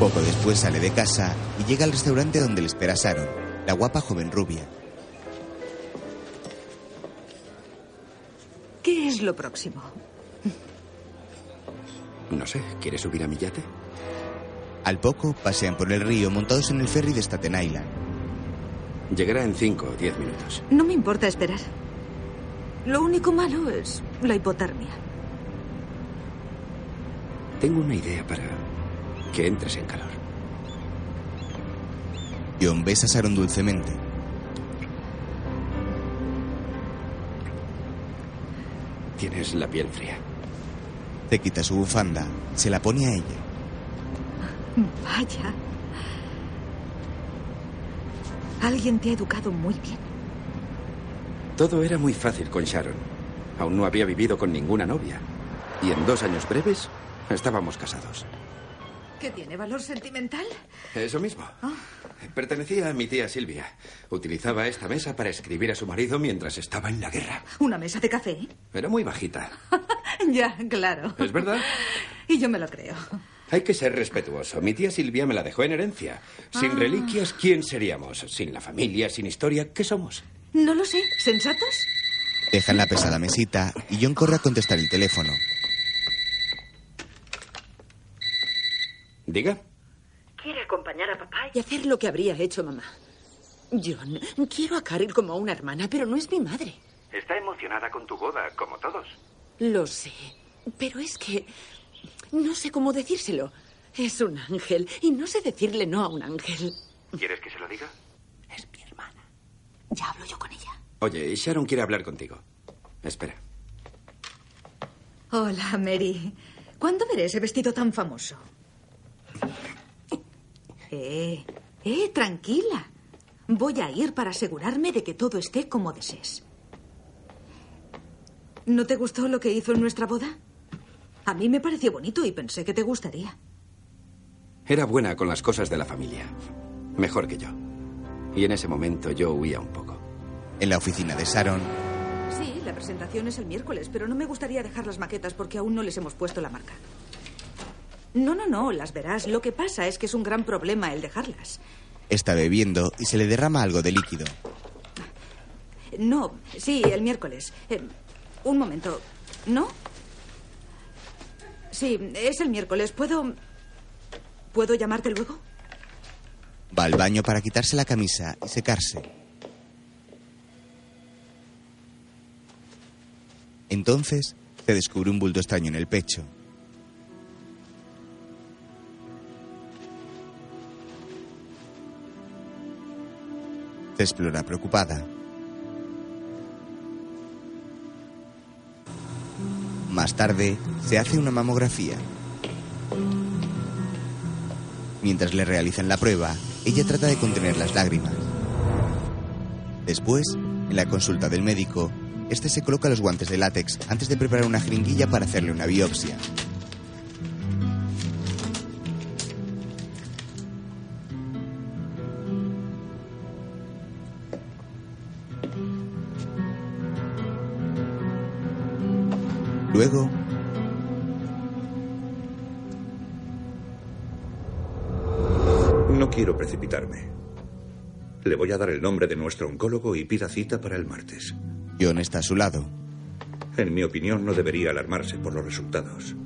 Poco después sale de casa y llega al restaurante donde le espera Sharon, la guapa joven rubia. Es lo próximo? No sé, ¿quieres subir a mi yate? Al poco pasean por el río montados en el ferry de Staten Island. Llegará en cinco o diez minutos. No me importa esperar. Lo único malo es la hipotermia. Tengo una idea para que entres en calor. John besa a Sharon dulcemente. Tienes la piel fría. Se quita su bufanda, se la pone a ella. Vaya. Alguien te ha educado muy bien. Todo era muy fácil con Sharon. Aún no había vivido con ninguna novia. Y en dos años breves estábamos casados. ¿Qué tiene valor sentimental? Eso mismo. Pertenecía a mi tía Silvia. Utilizaba esta mesa para escribir a su marido mientras estaba en la guerra. ¿Una mesa de café? Era muy bajita. ya, claro. ¿Es verdad? Y yo me lo creo. Hay que ser respetuoso. Mi tía Silvia me la dejó en herencia. Sin Ah. reliquias, ¿quién seríamos? Sin la familia, sin historia, ¿qué somos? No lo sé. ¿Sensatos? Dejan la pesada mesita y John corre a contestar el teléfono. Diga. Quiere acompañar a papá y hacer lo que habría hecho mamá. John, quiero a Carol como a una hermana, pero no es mi madre. Está emocionada con tu boda, como todos. Lo sé, pero es que no sé cómo decírselo. Es un ángel y no sé decirle no a un ángel. ¿Quieres que se lo diga? Ya hablo yo con ella. Oye, Sharon quiere hablar contigo. Espera. Hola, Mary. ¿Cuándo veré ese vestido tan famoso? Eh, eh, tranquila. Voy a ir para asegurarme de que todo esté como desees. ¿No te gustó lo que hizo en nuestra boda? A mí me pareció bonito y pensé que te gustaría. Era buena con las cosas de la familia. Mejor que yo. Y en ese momento yo huía un poco. En la oficina de Sharon, Sí, la presentación es el miércoles, pero no me gustaría dejar las maquetas porque aún no les hemos puesto la marca. No, no, no, las verás. Lo que pasa es que es un gran problema el dejarlas. está bebiendo y se le derrama algo de líquido. No, sí, el miércoles. Eh, un momento. ¿No? Sí, es el miércoles. ¿Puedo. ¿Puedo llamarte luego? Va al baño para quitarse la camisa y secarse. Entonces, se descubre un bulto extraño en el pecho. Se explora preocupada. Más tarde, se hace una mamografía. Mientras le realizan la prueba, ella trata de contener las lágrimas. Después, en la consulta del médico, este se coloca los guantes de látex antes de preparar una jeringuilla para hacerle una biopsia. Quiero precipitarme. Le voy a dar el nombre de nuestro oncólogo y pida cita para el martes. John está a su lado. En mi opinión, no debería alarmarse por los resultados.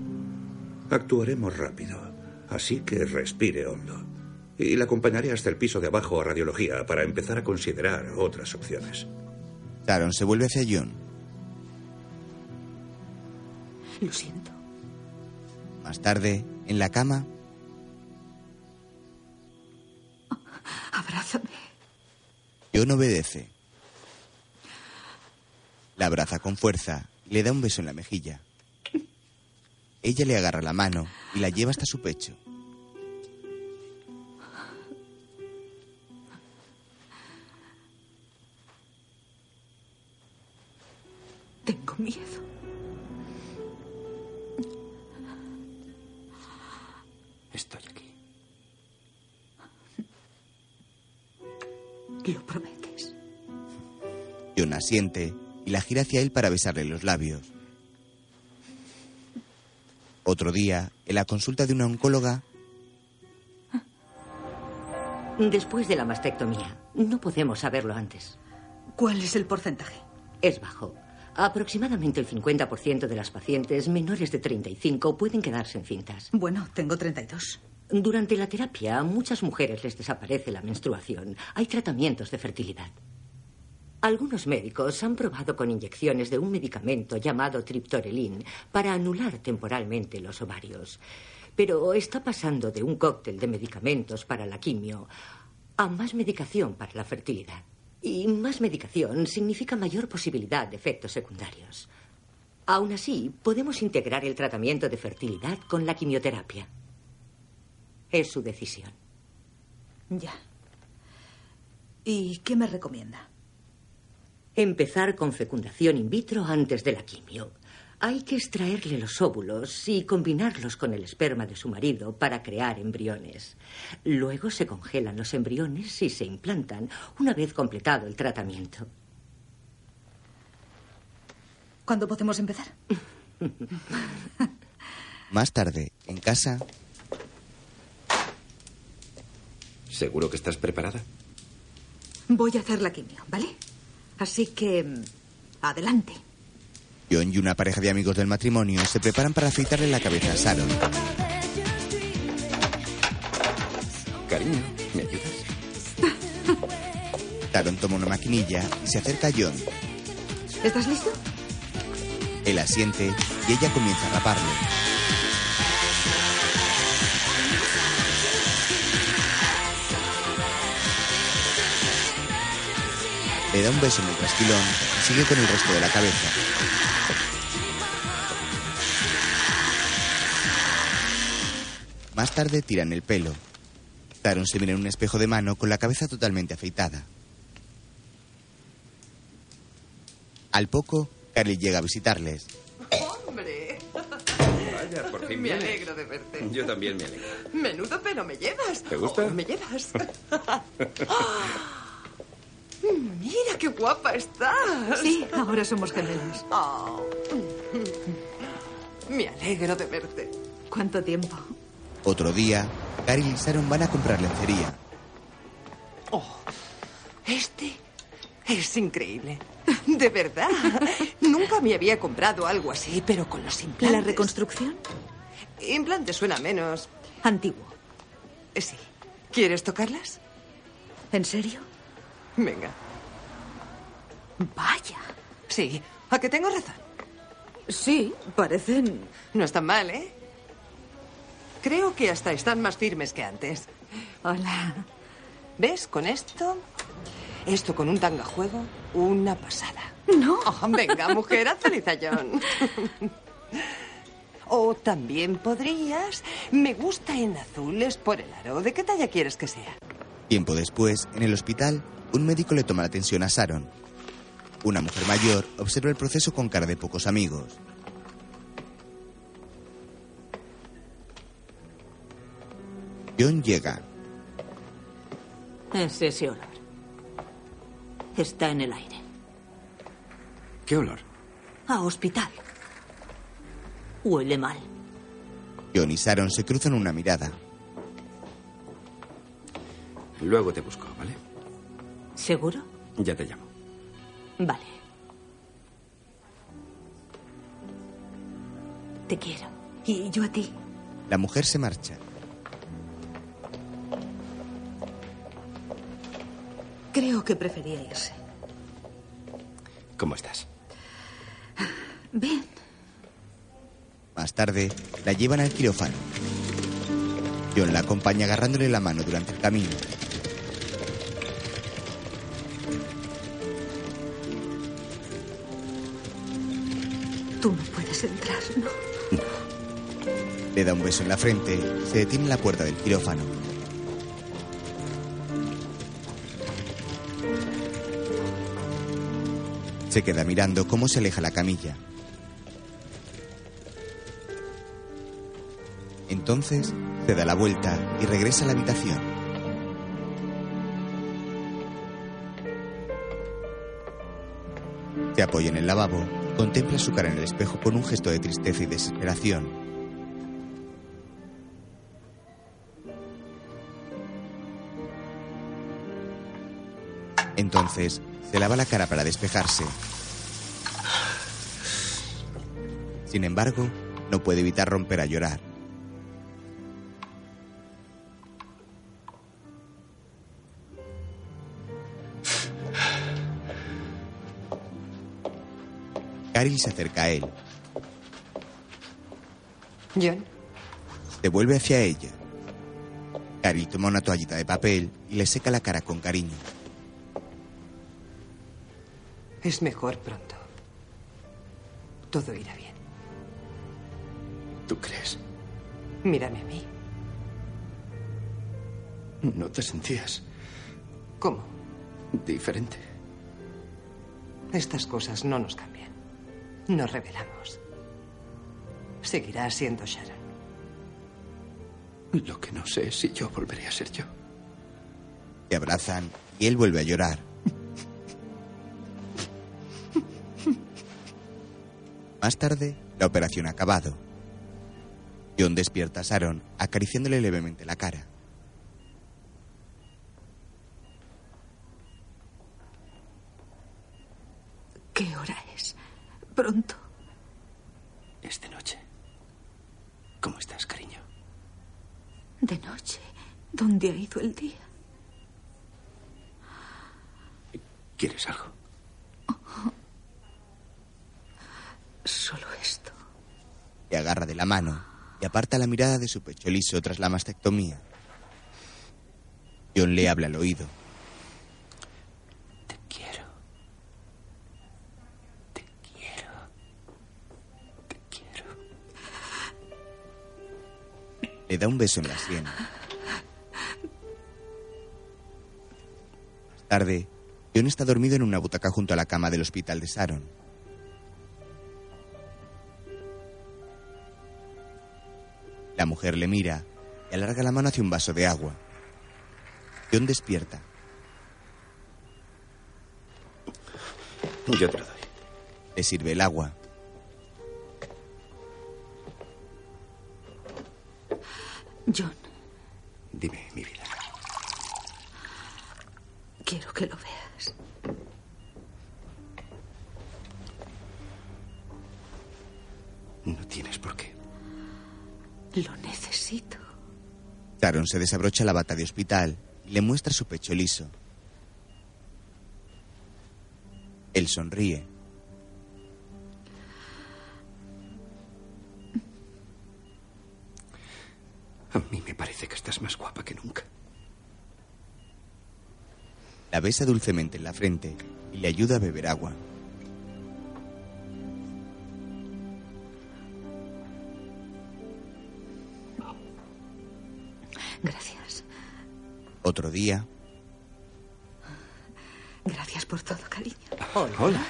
Actuaremos rápido, así que respire hondo. Y le acompañaré hasta el piso de abajo a radiología para empezar a considerar otras opciones. Sharon se vuelve hacia John. Lo siento. Más tarde, en la cama, Abrázame. John obedece. La abraza con fuerza y le da un beso en la mejilla. Ella le agarra la mano y la lleva hasta su pecho. Tengo miedo. Estoy Lo prometes. John asiente y la gira hacia él para besarle los labios. Otro día, en la consulta de una oncóloga, Después de la mastectomía, no podemos saberlo antes. ¿Cuál es el porcentaje? Es bajo. Aproximadamente el 50% de las pacientes menores de 35 pueden quedarse encintas. Bueno, tengo 32. Durante la terapia, a muchas mujeres les desaparece la menstruación. Hay tratamientos de fertilidad. Algunos médicos han probado con inyecciones de un medicamento llamado triptorelin para anular temporalmente los ovarios. Pero está pasando de un cóctel de medicamentos para la quimio a más medicación para la fertilidad. Y más medicación significa mayor posibilidad de efectos secundarios. Aún así, podemos integrar el tratamiento de fertilidad con la quimioterapia. Es su decisión. Ya. ¿Y qué me recomienda? Empezar con fecundación in vitro antes de la quimio. Hay que extraerle los óvulos y combinarlos con el esperma de su marido para crear embriones. Luego se congelan los embriones y se implantan una vez completado el tratamiento. ¿Cuándo podemos empezar? más tarde, en casa, ¿Seguro que estás preparada? Voy a hacer la quimio, ¿vale? Así que... mm, Adelante. John y una pareja de amigos del matrimonio se preparan para afeitarle la cabeza a Sharon. Cariño, ¿me ayudas? Sharon toma una maquinilla y se acerca a John. ¿Estás listo? Él asiente y ella comienza a raparle. Le da un beso en el trasquilón y sigue con el resto de la cabeza. Más tarde tiran el pelo. Taron se mira en un espejo de mano con la cabeza totalmente afeitada. Al poco, Carly llega a visitarles. ¡Hombre! Vaya, por fin Me vienes. alegro de verte. Yo también me alegro. Menudo pelo me llevas. ¿Te gusta? Oh, me llevas. Mira qué guapa estás. Sí, ahora somos gemelas. Oh. Me alegro de verte. ¿Cuánto tiempo? Otro día, Carly y Sharon van a comprar lencería. Oh, este es increíble. De verdad. Nunca me había comprado algo así, pero con los implantes. ¿La reconstrucción? Implante suena menos. Antiguo. Sí. ¿Quieres tocarlas? ¿En serio? Venga. Vaya. Sí. ¿A que tengo razón? Sí, parecen... No están mal, ¿eh? Creo que hasta están más firmes que antes. Hola. ¿Ves? Con esto... Esto con un tangajuego, una pasada. No. Oh, venga, mujer, haz John. O también podrías... Me gusta en azules por el aro. ¿De qué talla quieres que sea? Tiempo después, en el hospital, un médico le toma la tensión a Sharon. Una mujer mayor observa el proceso con cara de pocos amigos. John llega. Es ese olor. Está en el aire. ¿Qué olor? A hospital. Huele mal. John y Sharon se cruzan una mirada. Luego te busco, ¿vale? ¿Seguro? Ya te llamo. Vale. Te quiero. Y yo a ti. La mujer se marcha. Creo que prefería irse. ¿Cómo estás? Bien. Más tarde, la llevan al quirófano. John la acompaña agarrándole la mano durante el camino. Tú no puedes entrar, ¿no? Le da un beso en la frente se detiene en la puerta del quirófano. Se queda mirando cómo se aleja la camilla. Entonces se da la vuelta y regresa a la habitación. Se apoya en el lavabo contempla su cara en el espejo con un gesto de tristeza y desesperación. Entonces se lava la cara para despejarse. Sin embargo, no puede evitar romper a llorar. Caril se acerca a él. John, Se vuelve hacia ella. Caril toma una toallita de papel y le seca la cara con cariño. es mejor pronto. Todo irá bien. ¿Tú crees? Mírame a mí. ¿No te sentías ¿Cómo? diferente? Estas cosas no nos cambian. Nos revelamos. Seguirá siendo Sharon. Lo que no sé es si yo volveré a ser yo. Se abrazan y él vuelve a llorar. Más tarde, la operación ha acabado. John despierta a Sharon acariciándole levemente la cara. ¿Qué hora es? Pronto. Es de noche. ¿Cómo estás, cariño? De noche. ¿Dónde ha ido el día? ¿Quieres algo? Solo esto. Le agarra de la mano y aparta la mirada de su pecho liso tras la mastectomía. John le habla al oído. Le da un beso en la sien. Más tarde, John está dormido en una butaca junto a la cama del hospital de Sharon. La mujer le mira y alarga la mano hacia un vaso de agua. John despierta. Yo te lo doy. Le sirve el agua. John, Dime, mi vida. quiero que lo veas. No tienes por qué. Lo necesito. Taron se desabrocha la bata de hospital y le muestra su pecho liso. Él sonríe. A mí me parece que estás más guapa que nunca. La besa dulcemente en la frente y le ayuda a beber agua. Gracias. Otro día, Gracias por todo, cariño. Hola.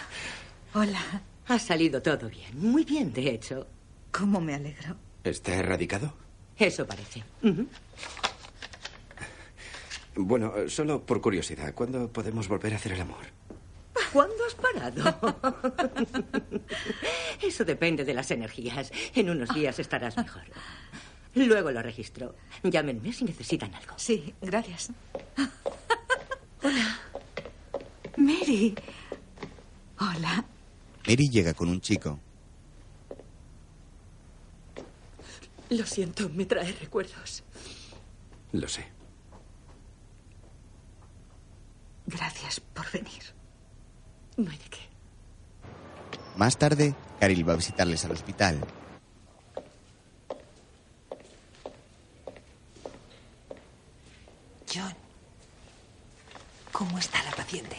Hola. Ha salido todo bien. Muy bien, de hecho. ¿Cómo me alegro? ¿Está erradicado? Eso parece. Bueno, solo por curiosidad, ¿cuándo podemos volver a hacer el amor? ¿Cuándo has parado? Eso depende de las energías. En unos días estarás mejor. Luego lo registro. Llámenme si necesitan algo. Sí, gracias. Hola. Mary. Hola. Mary llega con un chico. Lo siento, me trae recuerdos. Lo sé. Gracias por venir. No hay de qué. Más tarde, Caril va a visitarles al hospital. John, ¿cómo está la paciente?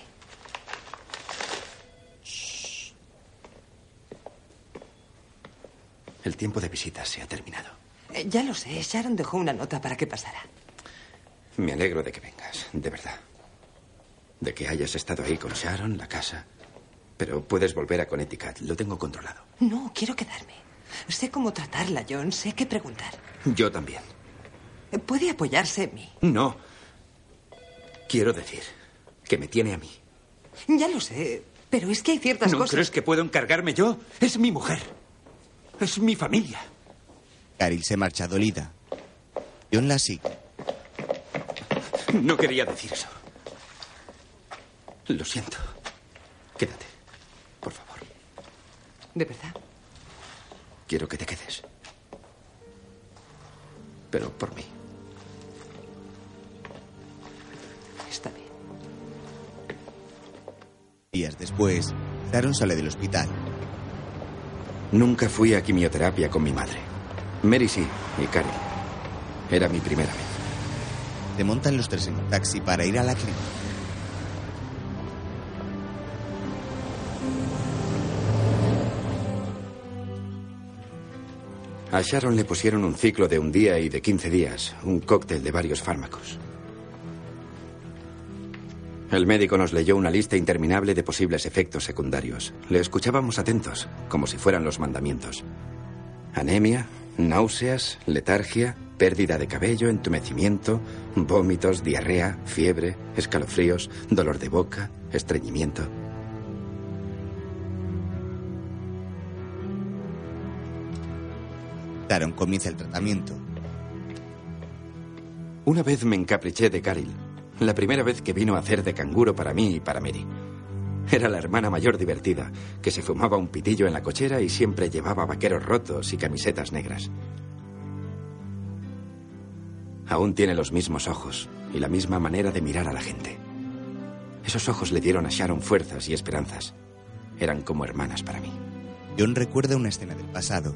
El tiempo de visita se ha terminado. Eh, ya lo sé, Sharon dejó una nota para que pasara. Me alegro de que vengas, de verdad. De que hayas estado ahí con Sharon, la casa. Pero puedes volver a Connecticut, lo tengo controlado. No, quiero quedarme. Sé cómo tratarla, John, sé qué preguntar. Yo también. Eh, Puede apoyarse en mí. No. Quiero decir que me tiene a mí. Ya lo sé, pero es que hay ciertas ¿No cosas. crees que puedo encargarme yo? Es mi mujer. Es mi familia. Caril se marcha dolida. John la sigue. No quería decir eso. Lo siento. Quédate, por favor. ¿De verdad? Quiero que te quedes. Pero por mí. Está bien. Días después, Taron sale del hospital. Nunca fui a quimioterapia con mi madre. Mary sí, y Carol. Era mi primera vez. Se montan los tres en un taxi para ir a la clínica. A Sharon le pusieron un ciclo de un día y de 15 días, un cóctel de varios fármacos. El médico nos leyó una lista interminable de posibles efectos secundarios. Le escuchábamos atentos, como si fueran los mandamientos. Anemia, náuseas, letargia, pérdida de cabello, entumecimiento, vómitos, diarrea, fiebre, escalofríos, dolor de boca, estreñimiento. Taron comienza el tratamiento. Una vez me encapriché de Caril. La primera vez que vino a hacer de canguro para mí y para Mary. Era la hermana mayor divertida, que se fumaba un pitillo en la cochera y siempre llevaba vaqueros rotos y camisetas negras. Aún tiene los mismos ojos y la misma manera de mirar a la gente. Esos ojos le dieron a Sharon fuerzas y esperanzas. Eran como hermanas para mí. John recuerda una escena del pasado.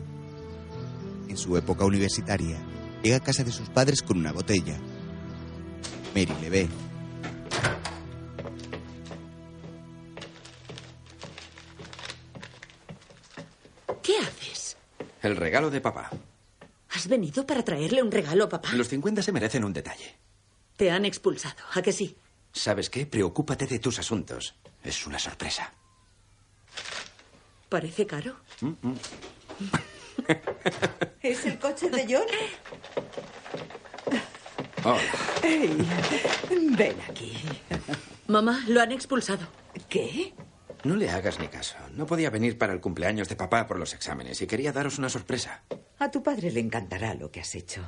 En su época universitaria, llega a casa de sus padres con una botella. Mary le ve. El regalo de papá. ¿Has venido para traerle un regalo a papá? Los 50 se merecen un detalle. Te han expulsado, ¿a que sí? ¿Sabes qué? Preocúpate de tus asuntos. Es una sorpresa. Parece caro. ¿Es el coche de John? Hola. Ven aquí. Mamá, lo han expulsado. ¿Qué? No le hagas ni caso. No podía venir para el cumpleaños de papá por los exámenes y quería daros una sorpresa. A tu padre le encantará lo que has hecho.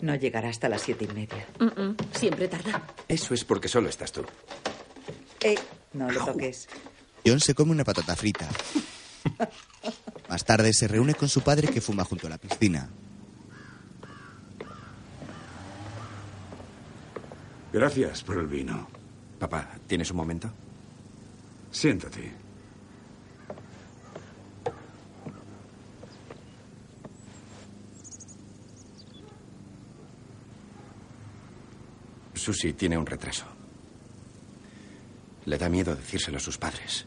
No llegará hasta las siete y media. Mm-mm, Siempre tarda. Eso es porque solo estás tú. Eh, no lo toques. John se come una patata frita. Más tarde se reúne con su padre que fuma junto a la piscina. Gracias por el vino. Papá, ¿tienes un momento? Siéntate. Susie tiene un retraso. Le da miedo decírselo a sus padres.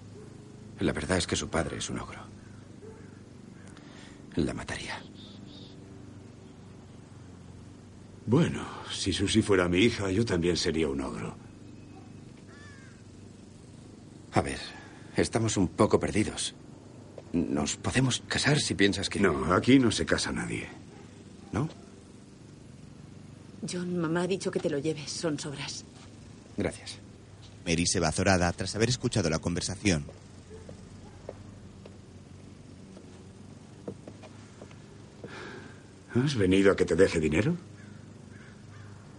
La verdad es que su padre es un ogro. La mataría. Bueno, si Susie fuera mi hija, yo también sería un ogro. A ver, estamos un poco perdidos. ¿Nos podemos casar si piensas que... No, aquí no se casa nadie. ¿No? John, mamá ha dicho que te lo lleves. Son sobras. Gracias. Mary se va azorada tras haber escuchado la conversación. ¿Has venido a que te deje dinero?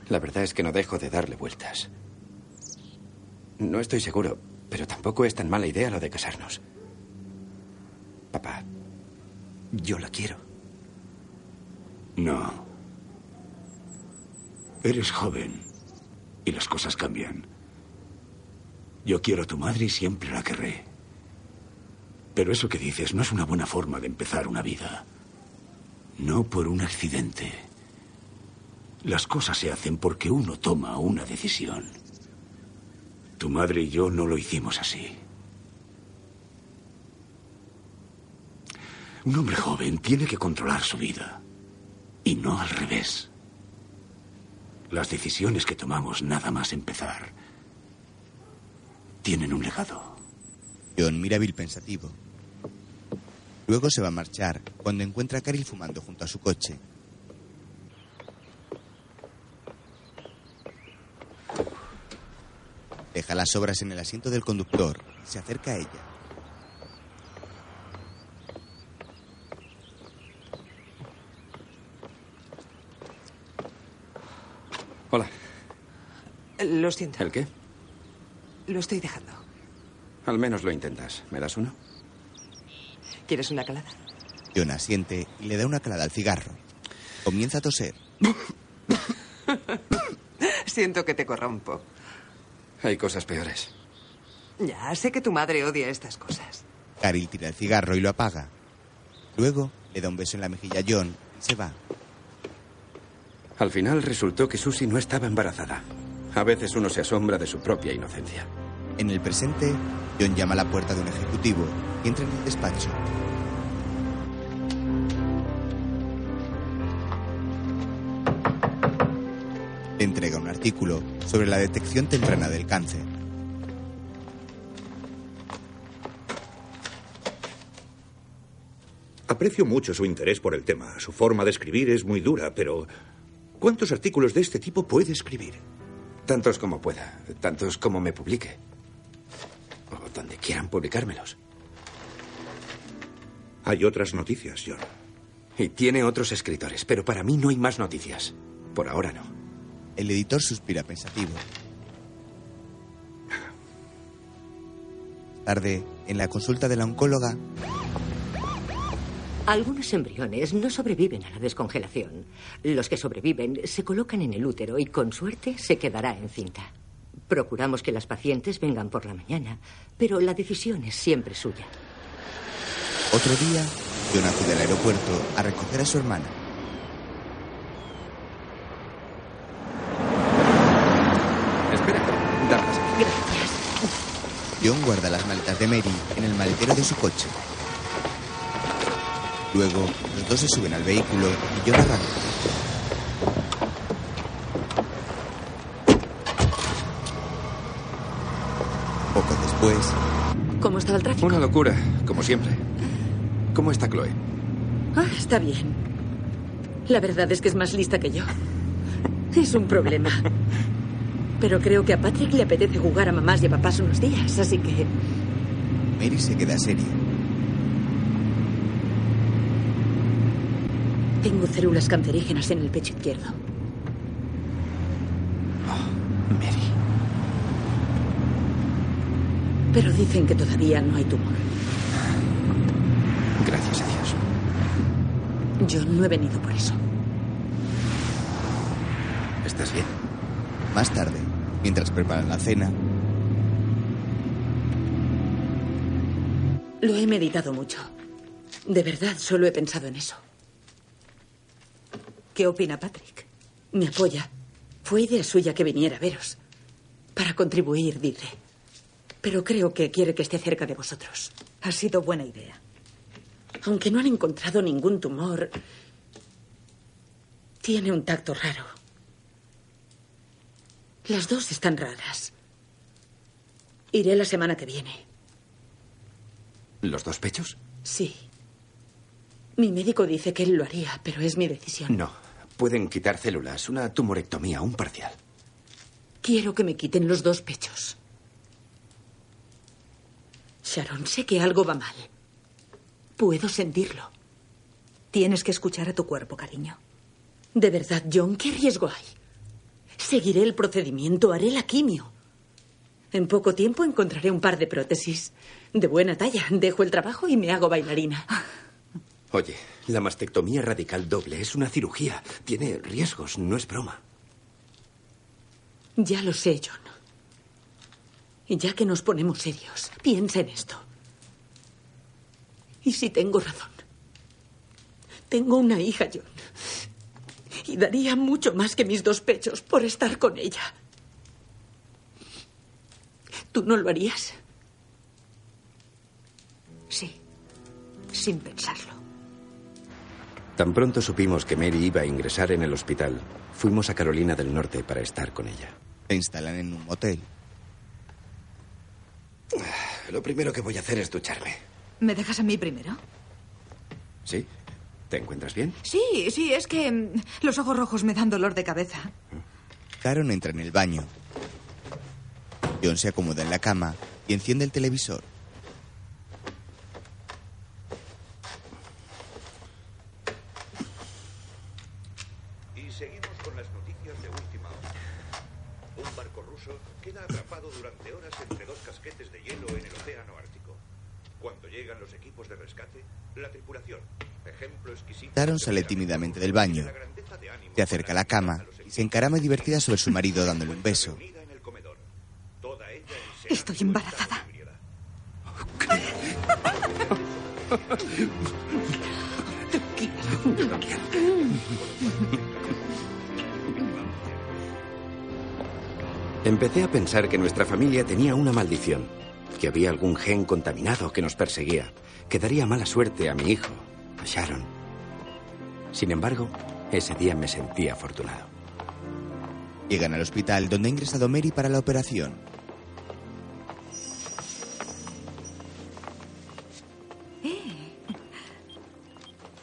La verdad es que no dejo de darle vueltas. No estoy seguro, pero tampoco es tan mala idea lo de casarnos. Papá, yo la quiero. No. Eres joven y las cosas cambian. Yo quiero a tu madre y siempre la querré. Pero eso que dices no es una buena forma de empezar una vida. No por un accidente. Las cosas se hacen porque uno toma una decisión. Tu madre y yo no lo hicimos así. Un hombre joven tiene que controlar su vida. Y no al revés. Las decisiones que tomamos nada más empezar tienen un legado. John mira a Bill pensativo. Luego se va a marchar cuando encuentra a Carol fumando junto a su coche. Deja las sobras en el asiento del conductor y se acerca a ella. Hola. Lo siento. ¿El qué? Lo estoy dejando. Al menos lo intentas. ¿Me das uno? ¿Quieres una calada? John asiente y le da una calada al cigarro. Comienza a toser. Siento que te corrompo. Hay cosas peores. Ya, sé que tu madre odia estas cosas. Caril tira el cigarro y lo apaga. Luego le da un beso en la mejilla a John y se va. Al final resultó que Susie no estaba embarazada. A veces uno se asombra de su propia inocencia. En el presente, John llama a la puerta de un ejecutivo y entra en el despacho. Le entrega un artículo sobre la detección temprana del cáncer. Aprecio mucho su interés por el tema. Su forma de escribir es muy dura, pero ¿cuántos artículos de este tipo puede escribir? Tantos como pueda, tantos como me publique. O donde quieran publicármelos. Hay otras noticias, John. Y tiene otros escritores, pero para mí no hay más noticias. Por ahora no. El editor suspira pensativo. Tarde, en la consulta de la oncóloga, Algunos embriones no sobreviven a la descongelación. Los que sobreviven se colocan en el útero y con suerte se quedará encinta. Procuramos que las pacientes vengan por la mañana, pero la decisión es siempre suya. otro día, John acude al aeropuerto a recoger a su hermana. Espera, dámelas. Gracias. John guarda las maletas de Mary en el maletero de su coche. Luego, los dos se suben al vehículo y John arranca. Poco después, ¿Cómo estaba el tráfico? Una locura, como siempre. ¿Cómo está Chloe? Ah, está bien. La verdad es que es más lista que yo. Es un problema. Pero creo que a Patrick le apetece jugar a mamás y a papás unos días, así que... Mary se queda seria. Tengo células cancerígenas en el pecho izquierdo. Mary. Pero dicen que todavía no hay tumor. Gracias a Dios. Yo no he venido por eso. ¿Estás bien? Más tarde, Mientras preparan la cena, Lo he meditado mucho. De verdad, solo he pensado en eso. ¿Qué opina Patrick? Me apoya. Fue idea suya que viniera a veros. Para contribuir, dice. Pero creo que quiere que esté cerca de vosotros. Ha sido buena idea. Aunque no han encontrado ningún tumor, tiene un tacto raro. Las dos están raras. Iré la semana que viene. ¿Los dos pechos? Sí. Mi médico dice que él lo haría, pero es mi decisión. No. Pueden quitar células, una tumorectomía, un parcial. Quiero que me quiten los dos pechos. Sharon, sé que algo va mal. Puedo sentirlo. Tienes que escuchar a tu cuerpo, cariño. De verdad, John, ¿qué riesgo hay? Seguiré el procedimiento, haré la quimio. En poco tiempo encontraré un par de prótesis. De buena talla. Dejo el trabajo y me hago bailarina. Oye, la mastectomía radical doble es una cirugía. Tiene riesgos, no es broma. Ya lo sé, John. Y ya que nos ponemos serios, piensa en esto. ¿Y si tengo razón? Tengo una hija, John. Y daría mucho más que mis dos pechos por estar con ella. ¿Tú no lo harías? Sí, sin pensarlo. Tan pronto supimos que Mary iba a ingresar en el hospital, fuimos a Carolina del Norte para estar con ella. se instalan en un motel. Lo primero que voy a hacer es ducharme. ¿Me dejas a mí primero? ¿Sí? ¿Te encuentras bien? Sí, sí, es que mm, los ojos rojos me dan dolor de cabeza. Sharon entra en el baño. John se acomoda en la cama y enciende el televisor. Y seguimos con las noticias de última hora. Un barco ruso queda atrapado durante horas entre dos casquetes de hielo en el océano Ártico. Cuando llegan los equipos de rescate, la tripulación, ejemplo exquisito... Sharon sale tímidamente del baño. Se acerca a la cama y se encarama divertida sobre su marido dándole un beso. Estoy embarazada. Empecé a pensar que nuestra familia tenía una maldición, que había algún gen contaminado que nos perseguía, que daría mala suerte a mi hijo, a Sharon. Sin embargo, ese día me sentí afortunado. Llegan al hospital donde ha ingresado Mary para la operación.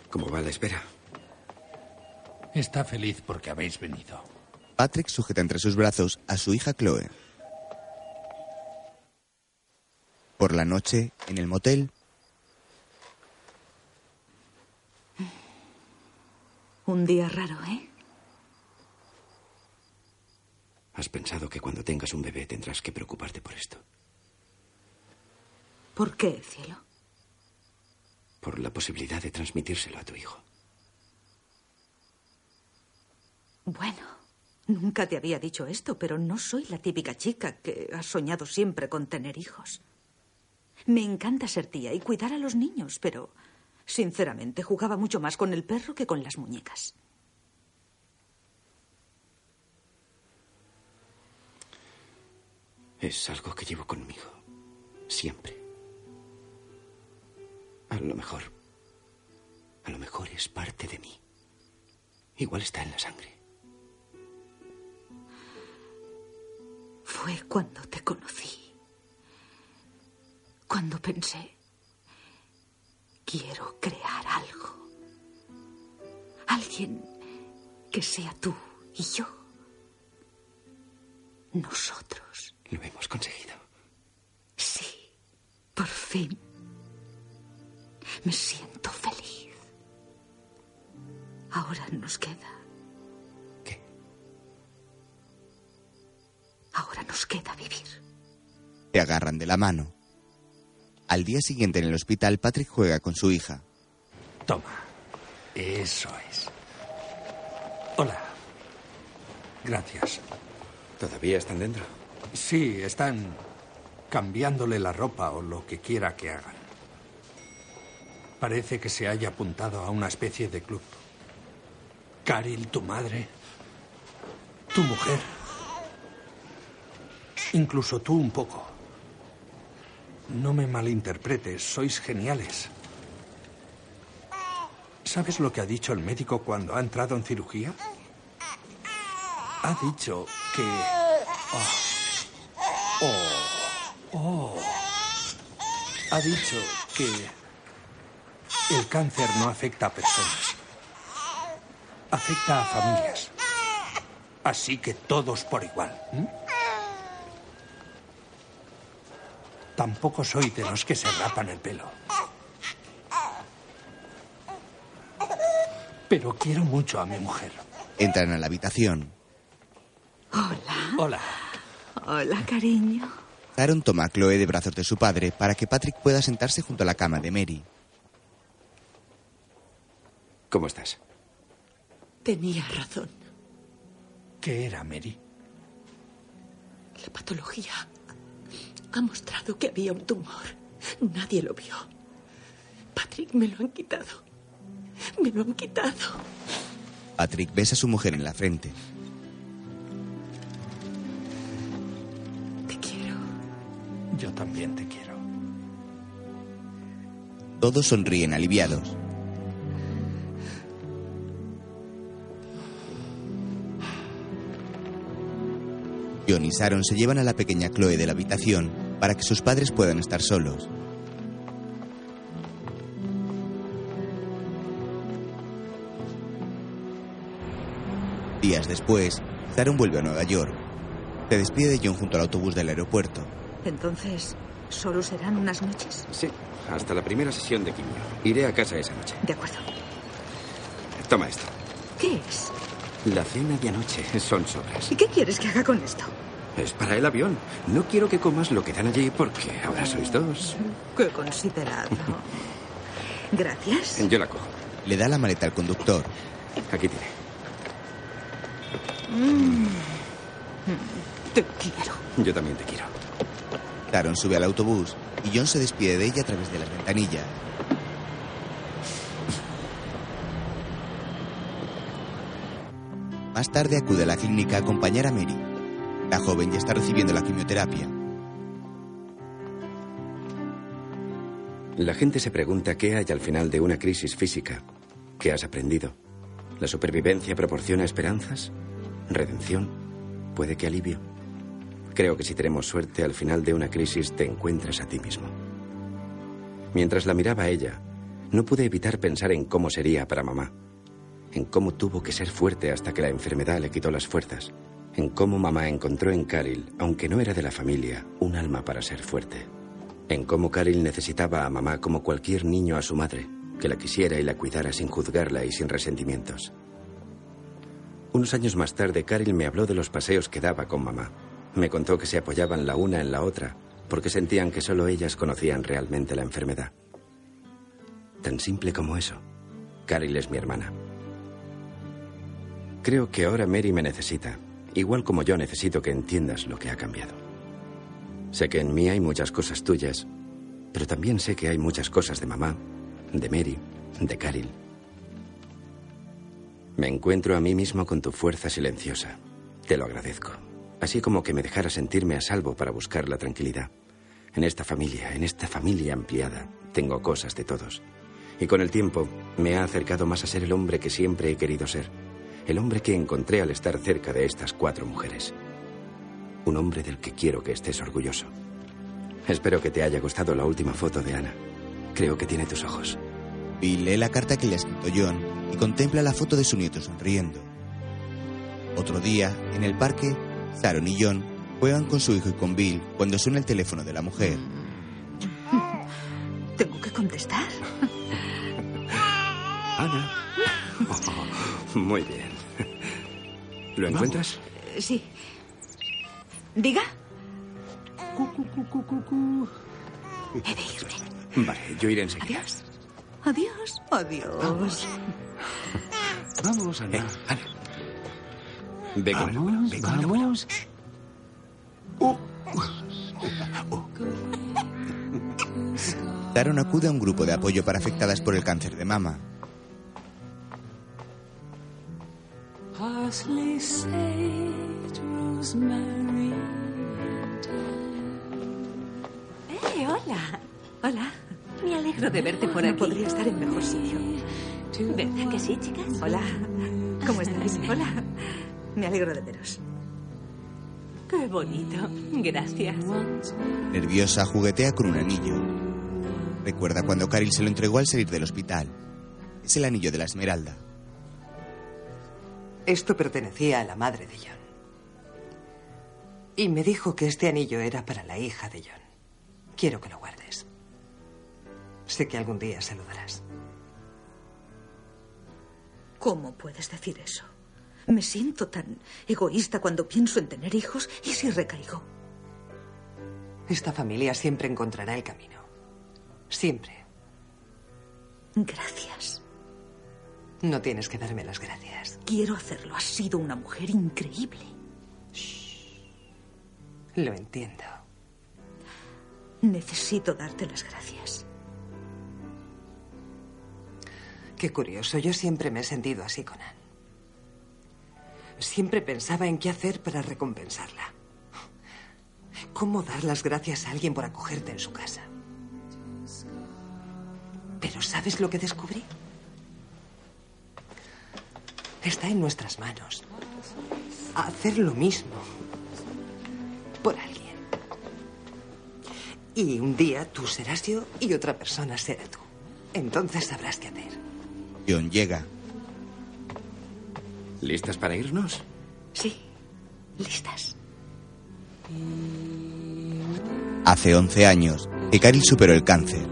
¿Cómo va la espera? Está feliz porque habéis venido. Patrick sujeta entre sus brazos a su hija Chloe. Por la noche, en el motel, Un día raro, ¿eh? ¿Has pensado que cuando tengas un bebé tendrás que preocuparte por esto? ¿Por qué, cielo? Por la posibilidad de transmitírselo a tu hijo. Bueno, nunca te había dicho esto, pero no soy la típica chica que ha soñado siempre con tener hijos. Me encanta ser tía y cuidar a los niños, pero sinceramente jugaba mucho más con el perro que con las muñecas. Es algo que llevo conmigo. Siempre. A lo mejor. A lo mejor es parte de mí. Igual está en la sangre. Fue cuando te conocí. Cuando pensé, quiero crear algo. Alguien que sea tú y yo. Nosotros. Lo hemos conseguido. Sí, por fin. Me siento feliz. Ahora nos queda. ¿Qué? Ahora nos queda vivir. se agarran de la mano. Al día siguiente en el hospital, Patrick juega con su hija. Toma. Eso es. Hola. Gracias. ¿Todavía están dentro? Sí, están cambiándole la ropa o lo que quiera que hagan. Parece que se haya apuntado a una especie de club. Caril, tu madre, tu mujer, incluso tú un poco. No me malinterpretes, sois geniales. ¿Sabes lo que ha dicho el médico cuando ha entrado en cirugía? Ha dicho que... Oh, oh, oh. Ha dicho que el cáncer no afecta a personas. Afecta a familias. Así que todos por igual. Tampoco soy de los que se rapan el pelo. Pero quiero mucho a mi mujer. Entran a la habitación. Hola. Hola. Hola, cariño. Aaron toma a Chloe de brazos de su padre para que Patrick pueda sentarse junto a la cama de Mary. ¿Cómo estás? Tenía razón. ¿Qué era, Mary? La patología ha mostrado que había un tumor. Nadie lo vio. Patrick, me lo han quitado. Me lo han quitado. Patrick besa a su mujer en la frente. Te quiero. Yo también te quiero. Todos sonríen aliviados. John y Sharon se llevan a la pequeña Chloe de la habitación para que sus padres puedan estar solos. Días después, Sharon vuelve a Nueva York. Se despide de John junto al autobús del aeropuerto. Entonces, ¿solo serán unas noches? Sí, hasta la primera sesión de quimio. Iré a casa esa noche. De acuerdo. Toma esto. ¿Qué es? La cena de anoche son sobras. ¿Y qué quieres que haga con esto? Es para el avión. No quiero que comas lo que dan allí porque ahora sois dos. Qué considerado. Gracias. Yo la cojo. Le da la maleta al conductor. Aquí tiene. Mm. Te quiero. Yo también te quiero. Sharon sube al autobús y John se despide de ella a través de las ventanillas. Más tarde acude a la clínica a acompañar a Mary. La joven ya está recibiendo la quimioterapia. La gente se pregunta qué hay al final de una crisis física. ¿Qué has aprendido? ¿La supervivencia proporciona esperanzas? ¿Redención? ¿Puede que alivio? Creo que si tenemos suerte al final de una crisis te encuentras a ti mismo. Mientras la miraba a ella, no pude evitar pensar en cómo sería para mamá, en cómo tuvo que ser fuerte hasta que la enfermedad le quitó las fuerzas, en cómo mamá encontró en Caril, aunque no era de la familia, un alma para ser fuerte, en cómo Caril necesitaba a mamá como cualquier niño a su madre, que la quisiera y la cuidara sin juzgarla y sin resentimientos. Unos años más tarde, Caril me habló de los paseos que daba con mamá. Me contó que se apoyaban la una en la otra porque sentían que solo ellas conocían realmente la enfermedad. Tan simple como eso. Caril es mi hermana. Creo que ahora Mary me necesita, igual como yo necesito que entiendas lo que ha cambiado. Sé que en mí hay muchas cosas tuyas, pero también sé que hay muchas cosas de mamá, de Mary, de Caril. Me encuentro a mí mismo con tu fuerza silenciosa. Te lo agradezco. Así como que me dejara sentirme a salvo para buscar la tranquilidad. En esta familia, en esta familia ampliada, tengo cosas de todos. Y con el tiempo me ha acercado más a ser el hombre que siempre he querido ser. El hombre que encontré al estar cerca de estas cuatro mujeres. Un hombre del que quiero que estés orgulloso. Espero que te haya gustado la última foto de Ana. Creo que tiene tus ojos. Bill lee la carta que le ha escrito John y contempla la foto de su nieto sonriendo. Otro día, en el parque, Sharon y John juegan con su hijo y con Bill cuando suena el teléfono de la mujer. ¿Tengo que contestar? Ana. muy bien. ¿Lo encuentras? Vamos. Sí. ¿Diga? Cu, cu, cu, He de irme. Vale, yo iré enseguida. Adiós. Adiós. Adiós. Vamos. Vamos, Ana. Eh, Ana. Ve con vamos, el abuelo. Ve con vamos. Oh. Daron acude a un grupo de apoyo para afectadas por el cáncer de mama. Parsley, sage, rosemary, ¡Eh, hola! Hola. Me alegro de verte por No aquí. podría estar en mejor sitio. ¿Verdad que sí, chicas? Hola. ¿Cómo estáis? Hola. Me alegro de veros. Qué bonito. Gracias. Nerviosa, juguetea con un anillo. Recuerda cuando Caril se lo entregó al salir del hospital. Es el anillo de la Esmeralda. Esto pertenecía a la madre de John. Y me dijo que este anillo era para la hija de John. Quiero que lo guardes. Sé que algún día se lo darás. ¿Cómo puedes decir eso? Me siento tan egoísta cuando pienso en tener hijos y si recaigo. Esta familia siempre encontrará el camino. Siempre. Gracias. No tienes que darme las gracias. Quiero hacerlo. Has sido una mujer increíble. Lo entiendo. Necesito darte las gracias. Qué curioso. Yo siempre me he sentido así con Anne. Siempre pensaba en qué hacer para recompensarla. ¿Cómo dar las gracias a alguien por acogerte en su casa? Pero ¿sabes lo que descubrí? Está en nuestras manos. Hacer lo mismo. Por alguien. Y un día tú serás yo y otra persona será tú. Entonces sabrás qué hacer. John llega. ¿Listas para irnos? Sí. Listas. Hace 11 años que Caril superó el cáncer.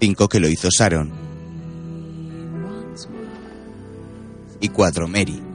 Cinco que lo hizo Sharon. Y cuatro Mary.